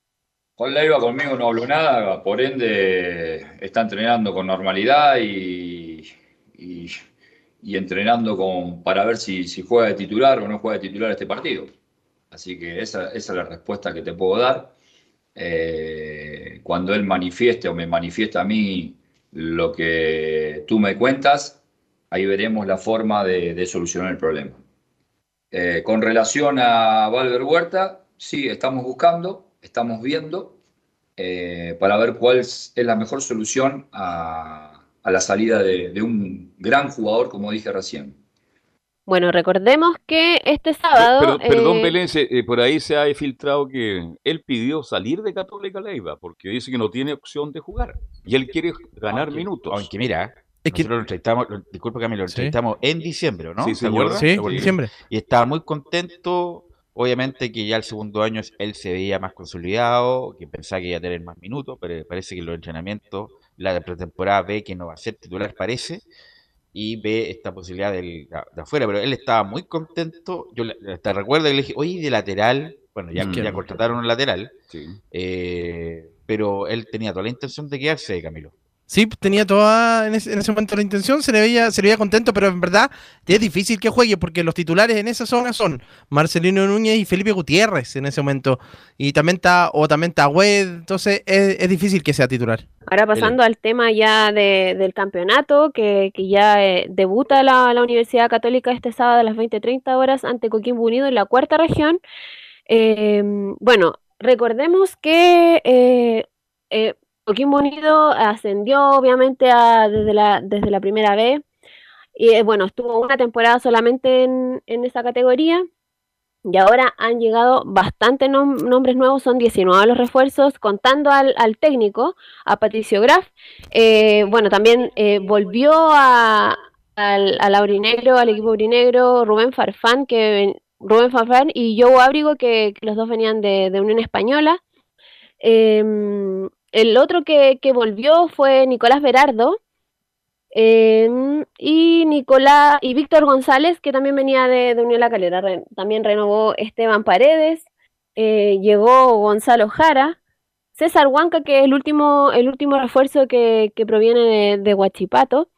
Juan Leiva conmigo no habló nada, por ende está entrenando con normalidad y, y- y entrenando con, para ver si, si juega de titular o no juega de titular este partido. Así que esa, esa es la respuesta que te puedo dar. Eh, cuando él manifieste o me manifiesta a mí lo que tú me cuentas, ahí veremos la forma de, de solucionar el problema. Eh, con relación a Valver Huerta, sí, estamos buscando, estamos viendo eh, para ver cuál es la mejor solución a, a la salida de, de un gran jugador, como dije recién. Bueno, recordemos que este sábado. Pero, perdón, eh, Belén, eh, por ahí se ha filtrado que él pidió salir de Católica Leiva porque dice que no tiene opción de jugar y él quiere ganar minutos. Aunque mira, nosotros lo entrevistamos, lo- disculpa Camilo, lo Sí. entrevistamos en diciembre, ¿no? Sí, ¿Se señor. acuerda? Sí, ¿Se en diciembre. Y estaba muy contento, obviamente que ya el segundo año él se veía más consolidado, que pensaba que iba a tener más minutos, pero parece que los entrenamientos, la pretemporada ve que no va a ser titular, parece, y ve esta posibilidad del, de afuera, pero él estaba muy contento, yo le- hasta recuerdo que le dije, oye, de lateral, bueno, ya, ya contrataron un lateral, Sí. eh, pero él tenía toda la intención de quedarse, Camilo. Sí, tenía toda en ese, en ese momento la intención, se le veía, se le veía contento, pero en verdad es difícil que juegue porque los titulares en esa zona son Marcelino Núñez y Felipe Gutiérrez en ese momento. Y también está, o también está Wed, entonces es, es difícil que sea titular. Ahora pasando al tema ya de- del campeonato, que, que ya eh, debuta la, la Universidad Católica este sábado a las 20.30 horas ante Coquimbo Unido en la cuarta región. Eh, bueno, recordemos que eh, eh, Coquimbo Unido ascendió obviamente a- desde, la, desde la primera vez. Y eh, bueno, estuvo una temporada solamente en, en esa categoría. Y ahora han llegado bastantes nom- nombres nuevos, son 19 los refuerzos, contando al, al técnico, a Patricio Graf. Eh, bueno, también eh, volvió a, al, aurinegro, al equipo aurinegro, Rubén Farfán, que Rubén Farfán y Joe Abrigo, que, que los dos venían de, de Unión Española. Em, el otro que, que volvió fue Nicolás Berardo. Em, y Nicolás y Víctor González, que también venía de, de Unión La Calera. Re- también renovó Esteban Paredes. eh, llegó Gonzalo Jara. César Huanca, que es el último, el último refuerzo que, que proviene de, de Huachipato.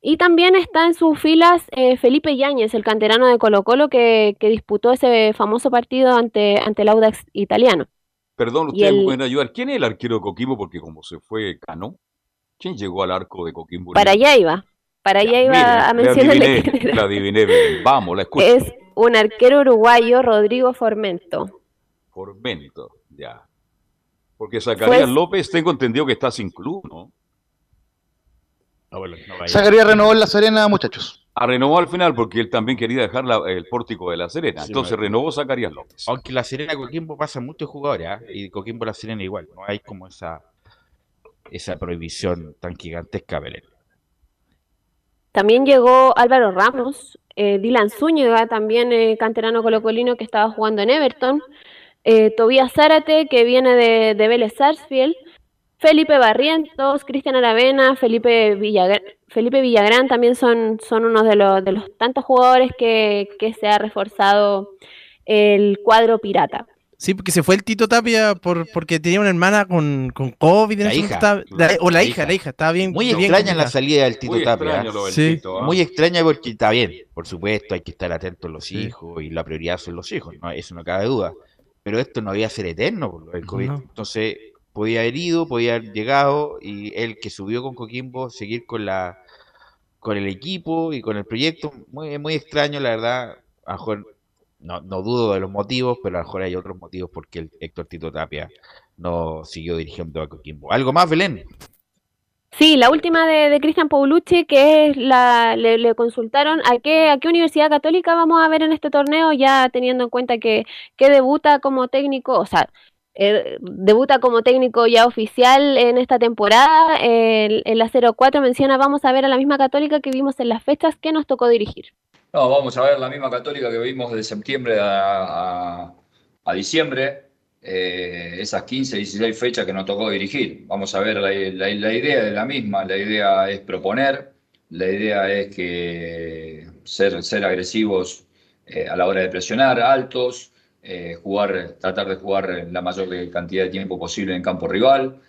Y también está en sus filas eh, Felipe Yáñez, el canterano de Colo Colo, que, que disputó ese famoso partido ante, ante el Audax italiano. Perdón, ustedes me pueden ayudar. ¿Quién es el arquero de Coquimbo? Porque como se fue Cano, ¿quién llegó al arco de Coquimbo? Para allá iba, para allá iba a la mencionarle adiviné, la adiviné. Vamos, la escucho. Es un arquero uruguayo, Rodrigo Formento. Formento, ya. Porque Zacarías Pues- López, tengo entendido que está sin club, ¿no? Zacarías renovó en La Serena, muchachos. A renovó al final porque él también quería dejar la- el pórtico de La Serena. Sí, Entonces renovó Zacarías López. Aunque la Serena Coquimbo pasan muchos jugadores, ¿ah? y Coquimbo la Serena igual, no hay como esa esa prohibición tan gigantesca, Belén. También llegó Álvaro Ramos, eh, Dylan Zúñiga, también eh, canterano colocolino que estaba jugando en Everton, eh, Tobías Zárate, que viene de, de Vélez Sarsfield, Felipe Barrientos, Cristian Aravena, Felipe Villagrán, Felipe Villagrán también son, son unos de los, de los tantos jugadores que, que se ha reforzado el cuadro pirata. Sí, porque se fue el Tito Tapia por, porque tenía una hermana con, con COVID. en La ese hija, momento estaba- la- o la, la hija, hija. la hija, estaba bien. Muy bien extraña la salida del Tito Muy Tapia. extraño ¿ah? lo del Sí. Tito. Muy extraña porque está bien, por supuesto, hay que estar atentos a los hijos y la prioridad son los hijos, ¿no? eso no cabe duda. Pero esto no había ser eterno por lo del COVID. No. Entonces, podía haber ido, podía haber llegado y él que subió con Coquimbo, seguir con la con el equipo y con el proyecto. Muy, muy extraño, la verdad. A lo mejor no, no dudo de los motivos, pero a lo mejor hay otros motivos porque el Héctor Tito Tapia no siguió dirigiendo a Coquimbo. ¿Algo más, Belén? Sí, la última de, de Cristian Paulucci, que es la, le, consultaron a qué, a qué universidad católica vamos a ver en este torneo, ya teniendo en cuenta que, que debuta como técnico, o sea, eh, debuta como técnico ya oficial en esta temporada. El la 04 menciona, vamos a ver a la misma católica que vimos en las fechas que nos tocó dirigir. No, vamos a ver la misma católica que vimos de septiembre a, diciembre, eh, esas 15, 16 fechas que nos tocó dirigir. Vamos a ver la, la- idea de la misma, la idea es proponer, la idea es que ser, ser agresivos eh, a la hora de presionar, altos, eh, jugar, tratar de jugar la mayor cantidad de tiempo posible en campo rival,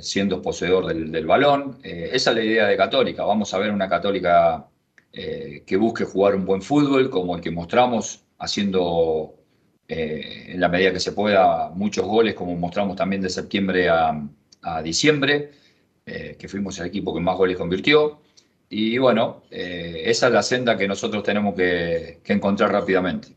siendo poseedor del, del balón. Esa es la idea de Católica. Vamos a ver una Católica eh, que busque jugar un buen fútbol, como el que mostramos, haciendo eh, en la medida que se pueda muchos goles, como mostramos también de septiembre a, a diciembre, eh, que fuimos el equipo que más goles convirtió. Y bueno, eh, esa es la senda que nosotros tenemos que, que encontrar rápidamente.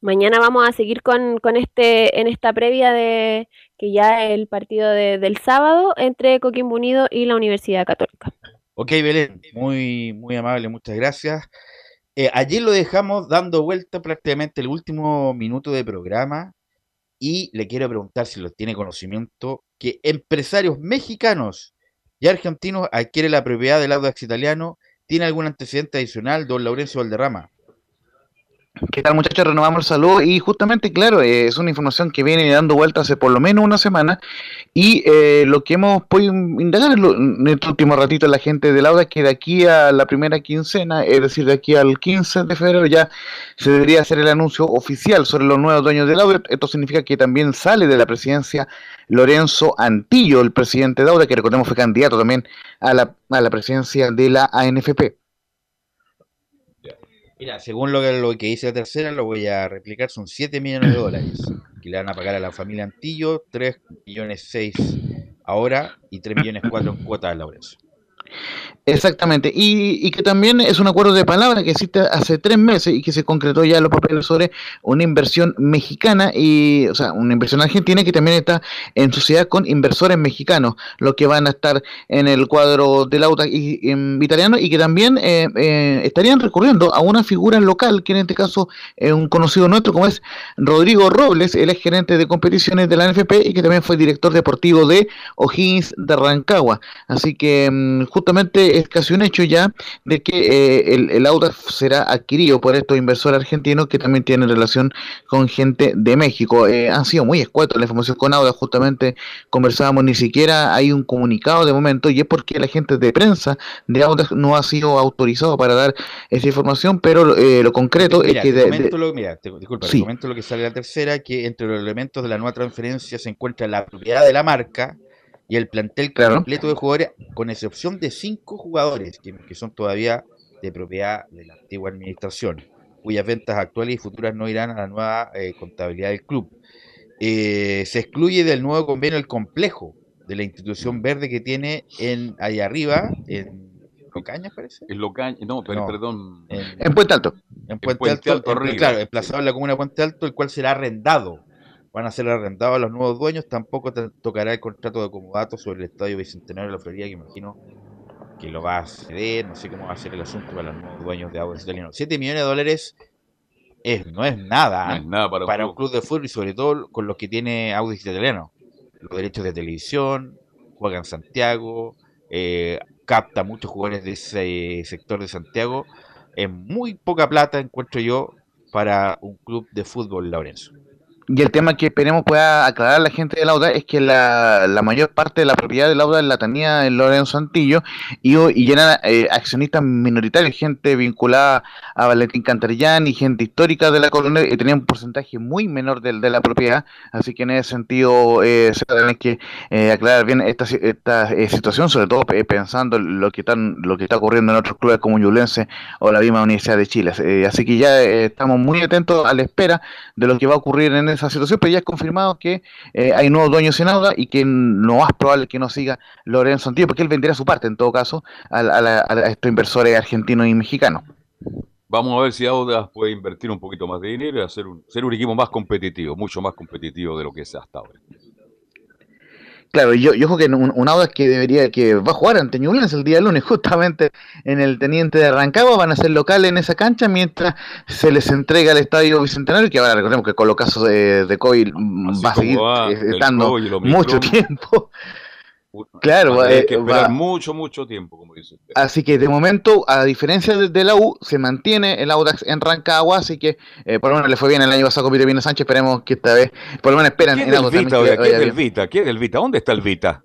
Mañana vamos a seguir con, con este, en esta previa de que ya el partido de- del sábado entre Coquimbo Unido y la Universidad Católica. Ok, Belén, muy, muy amable, muchas gracias. Eh, ayer lo dejamos dando vuelta prácticamente el último minuto de programa y le quiero preguntar si lo tiene conocimiento que empresarios mexicanos y argentinos adquieren la propiedad del Audax italiano. ¿Tiene algún antecedente adicional, don Laurencio Valderrama? ¿Qué tal muchachos? Renovamos el saludo y justamente, claro, eh, es una información que viene dando vueltas hace por lo menos una semana y eh, lo que hemos podido indagar en, este último ratito la gente de Lauda es que de aquí a la primera quincena, es decir, de aquí al 15 de febrero ya se debería hacer el anuncio oficial sobre los nuevos dueños de Lauda. Esto significa que también sale de la presidencia Lorenzo Antillo, el presidente de Lauda, que recordemos fue candidato también a la, a la presidencia de la ANFP. Mira, según lo que, lo que dice la tercera, lo voy a replicar, son 7 millones de dólares que le van a pagar a la familia Antillo, 3 millones 6 ahora y 3 millones 4 en cuotas de Laurencio. Exactamente, y, que también es un acuerdo de palabra que existe hace tres meses y que se concretó ya en los papeles sobre una inversión mexicana y, o sea, una inversión argentina que también está en sociedad con inversores mexicanos, los que van a estar en el cuadro del auto y, italiano y que también eh, eh, estarían recurriendo a una figura local, que en este caso es un conocido nuestro, como es Rodrigo Robles, el ex gerente de competiciones de la NFP y que también fue director deportivo de O'Higgins de Rancagua. Así que mm, justamente es casi un hecho ya de que eh, el, el Audax será adquirido por estos inversores argentinos que también tienen relación con gente de México. Eh, han sido muy escuetos la información con Audax, justamente conversábamos, ni siquiera hay un comunicado de momento y es porque la gente de prensa de Audax no ha sido autorizado para dar esa información, pero eh, lo concreto es que... Te comento lo, mira, te, disculpa, te comento lo que sale la tercera, que entre los elementos de la nueva transferencia se encuentra la propiedad de la marca, y el plantel completo de jugadores, con excepción de cinco jugadores que, son todavía de propiedad de la antigua administración, cuyas ventas actuales y futuras no irán a la nueva eh, contabilidad del club. Eh, se excluye del nuevo convenio el complejo de la institución verde que tiene en ahí arriba, en Locaña, parece. En Locaña, no, pero, perdón. En, Puente Alto. En Puente, Alto, claro, emplazado en la comuna de Puente Alto, el cual será arrendado van a ser arrendados a los nuevos dueños, tampoco tocará el contrato de comodato sobre el estadio Bicentenario de la Florida, que imagino que lo va a ceder, no sé cómo va a ser el asunto para los nuevos dueños de Audax Italiano. 7 millones de dólares es, no es nada, para, un club de fútbol y sobre todo con los que tiene Audax Italiano. Los derechos de televisión, juega en Santiago, eh, capta muchos jugadores de ese sector de Santiago. Es muy poca plata, encuentro yo, para un club de fútbol, Lorenzo. Y el tema que esperemos pueda aclarar la gente de Lauda es que la, la mayor parte de la propiedad de Lauda la tenía en Lorenzo Antillo y, y eran eh, accionistas minoritarios, gente vinculada a Valentín Cantarillán y gente histórica de la colonia y tenía un porcentaje muy menor de, de la propiedad, así que en ese sentido eh, se tiene que eh, aclarar bien esta, esta situación, sobre todo pensando lo que, están, lo que está ocurriendo en otros clubes como Yulense o la misma Universidad de Chile. así que ya estamos muy atentos a la espera de lo que va a ocurrir en esa situación, pero ya es confirmado que eh, hay nuevos dueños en Auda y que no es probable que no siga Lorenzo Antillo, porque él venderá su parte, en todo caso, a, estos inversores argentinos y mexicanos. Vamos a ver si Auda puede invertir un poquito más de dinero y hacer un, ser un equipo más competitivo, mucho más competitivo de lo que es hasta ahora. Claro, yo, yo creo que un, un Audax que debería, que va a jugar ante Ñublense el día lunes, justamente en el Teniente de Rancagua, van a ser locales en esa cancha mientras se les entrega el Estadio Bicentenario, que ahora recordemos que con los casos de, de COVID va a seguir estando mucho tiempo. Claro, hay eh, que esperar mucho, mucho tiempo, como dice usted. Así que de momento, a diferencia de, la U, se mantiene el Audax en Rancagua, así que eh, por lo menos le fue bien el año pasado con Peter Sánchez, esperemos que esta vez, por lo menos esperan en. Vita, ¿Quién es el Vita? ¿Quién es el Vita? ¿Dónde está el Vita?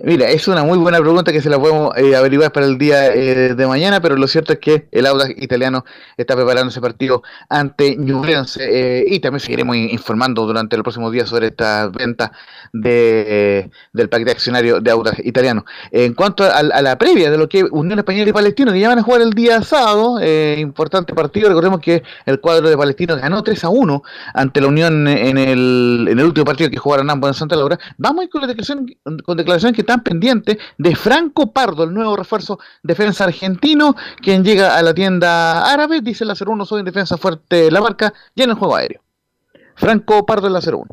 Mira, es una muy buena pregunta que se la podemos eh, averiguar para el día eh, de mañana, pero lo cierto es que el Audax italiano está preparando ese partido ante Ñublense eh, y también seguiremos informando durante los próximos días sobre esta venta de, del paquete accionario de Audax italiano. En cuanto a, la previa de lo que Unión Española y Palestino, que ya van a jugar el día sábado, importante partido, recordemos que el cuadro de Palestino ganó 3 a 1 ante la Unión en el, en el último partido que jugaron ambos en Santa Laura. Vamos a ir con la declaración, con declaración que están pendientes de Franco Pardo, el nuevo refuerzo defensa argentino, quien llega a la tienda árabe, dice la 01, soy en defensa fuerte la marca, y en el juego aéreo. Franco Pardo en la 01.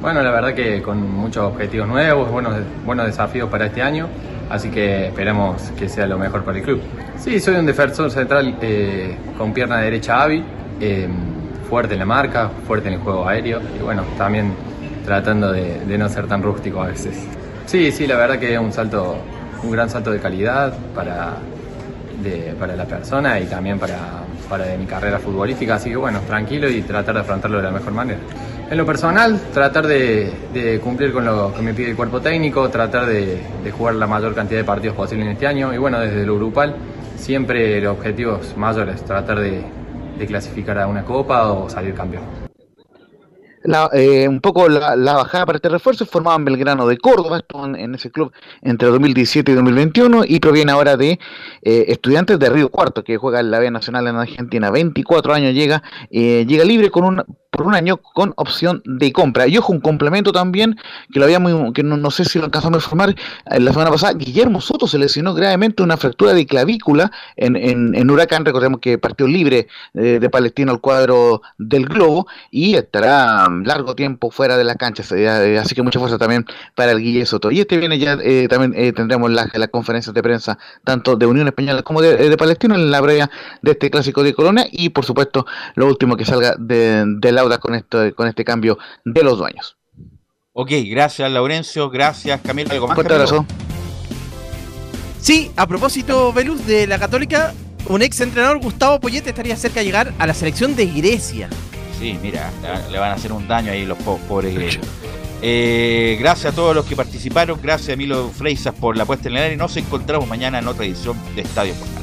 Bueno, la verdad que con muchos objetivos nuevos, buenos, buenos desafíos para este año. así que esperamos que sea lo mejor para el club. Sí, soy un defensor central eh, con pierna derecha hábil, eh, fuerte en la marca, fuerte en el juego aéreo y bueno, también tratando de no ser tan rústico a veces. Sí, sí, la verdad que es un salto, un gran salto de calidad para, de- para la persona y también para, para mi carrera futbolística, así que bueno, tranquilo y tratar de afrontarlo de la mejor manera. En lo personal, tratar de, de cumplir con lo que me pide el cuerpo técnico, tratar de, de jugar la mayor cantidad de partidos posible en este año y bueno, desde lo grupal, siempre los objetivos mayores, tratar de, de clasificar a una copa o salir campeón. La, eh, un poco la, la bajada para este refuerzo formaba en Belgrano de Córdoba, en ese club entre 2017 y 2021 y proviene ahora de eh, Estudiantes de Río Cuarto, que juega en la B Nacional en Argentina. 24 años llega, eh, llega libre con un, por un año con opción de compra. Y ojo, un complemento también, que lo habíamos, que no, no sé si lo alcanzamos a informar eh, la semana pasada, Guillermo Soto se lesionó gravemente una fractura de clavícula en, en, en Huracán, recordemos que partió libre eh, de Palestino al cuadro del Globo y estará mm, largo tiempo fuera de la cancha, eh, así que mucha fuerza también para el Guille Soto. Y este viene ya, eh, también eh, tendremos las las conferencias de prensa tanto de Unión Española como de, de Palestino en la breve de este clásico de Colonia y por supuesto lo último que salga de, de Con, esto, con este cambio de los dueños. Ok, gracias Laurencio, gracias Camilo. ¿Algo más? Abrazo. Sí, a propósito, Velus, de la Católica, un ex entrenador, Gustavo Poyete, estaría cerca de llegar a la selección de Grecia. Sí, mira, le- van a hacer un daño ahí los po- pobres griegos. Eh, gracias a todos los que participaron, gracias a Milo Freisas por la puesta en el aire y nos encontramos mañana en otra edición de Estadio Portal.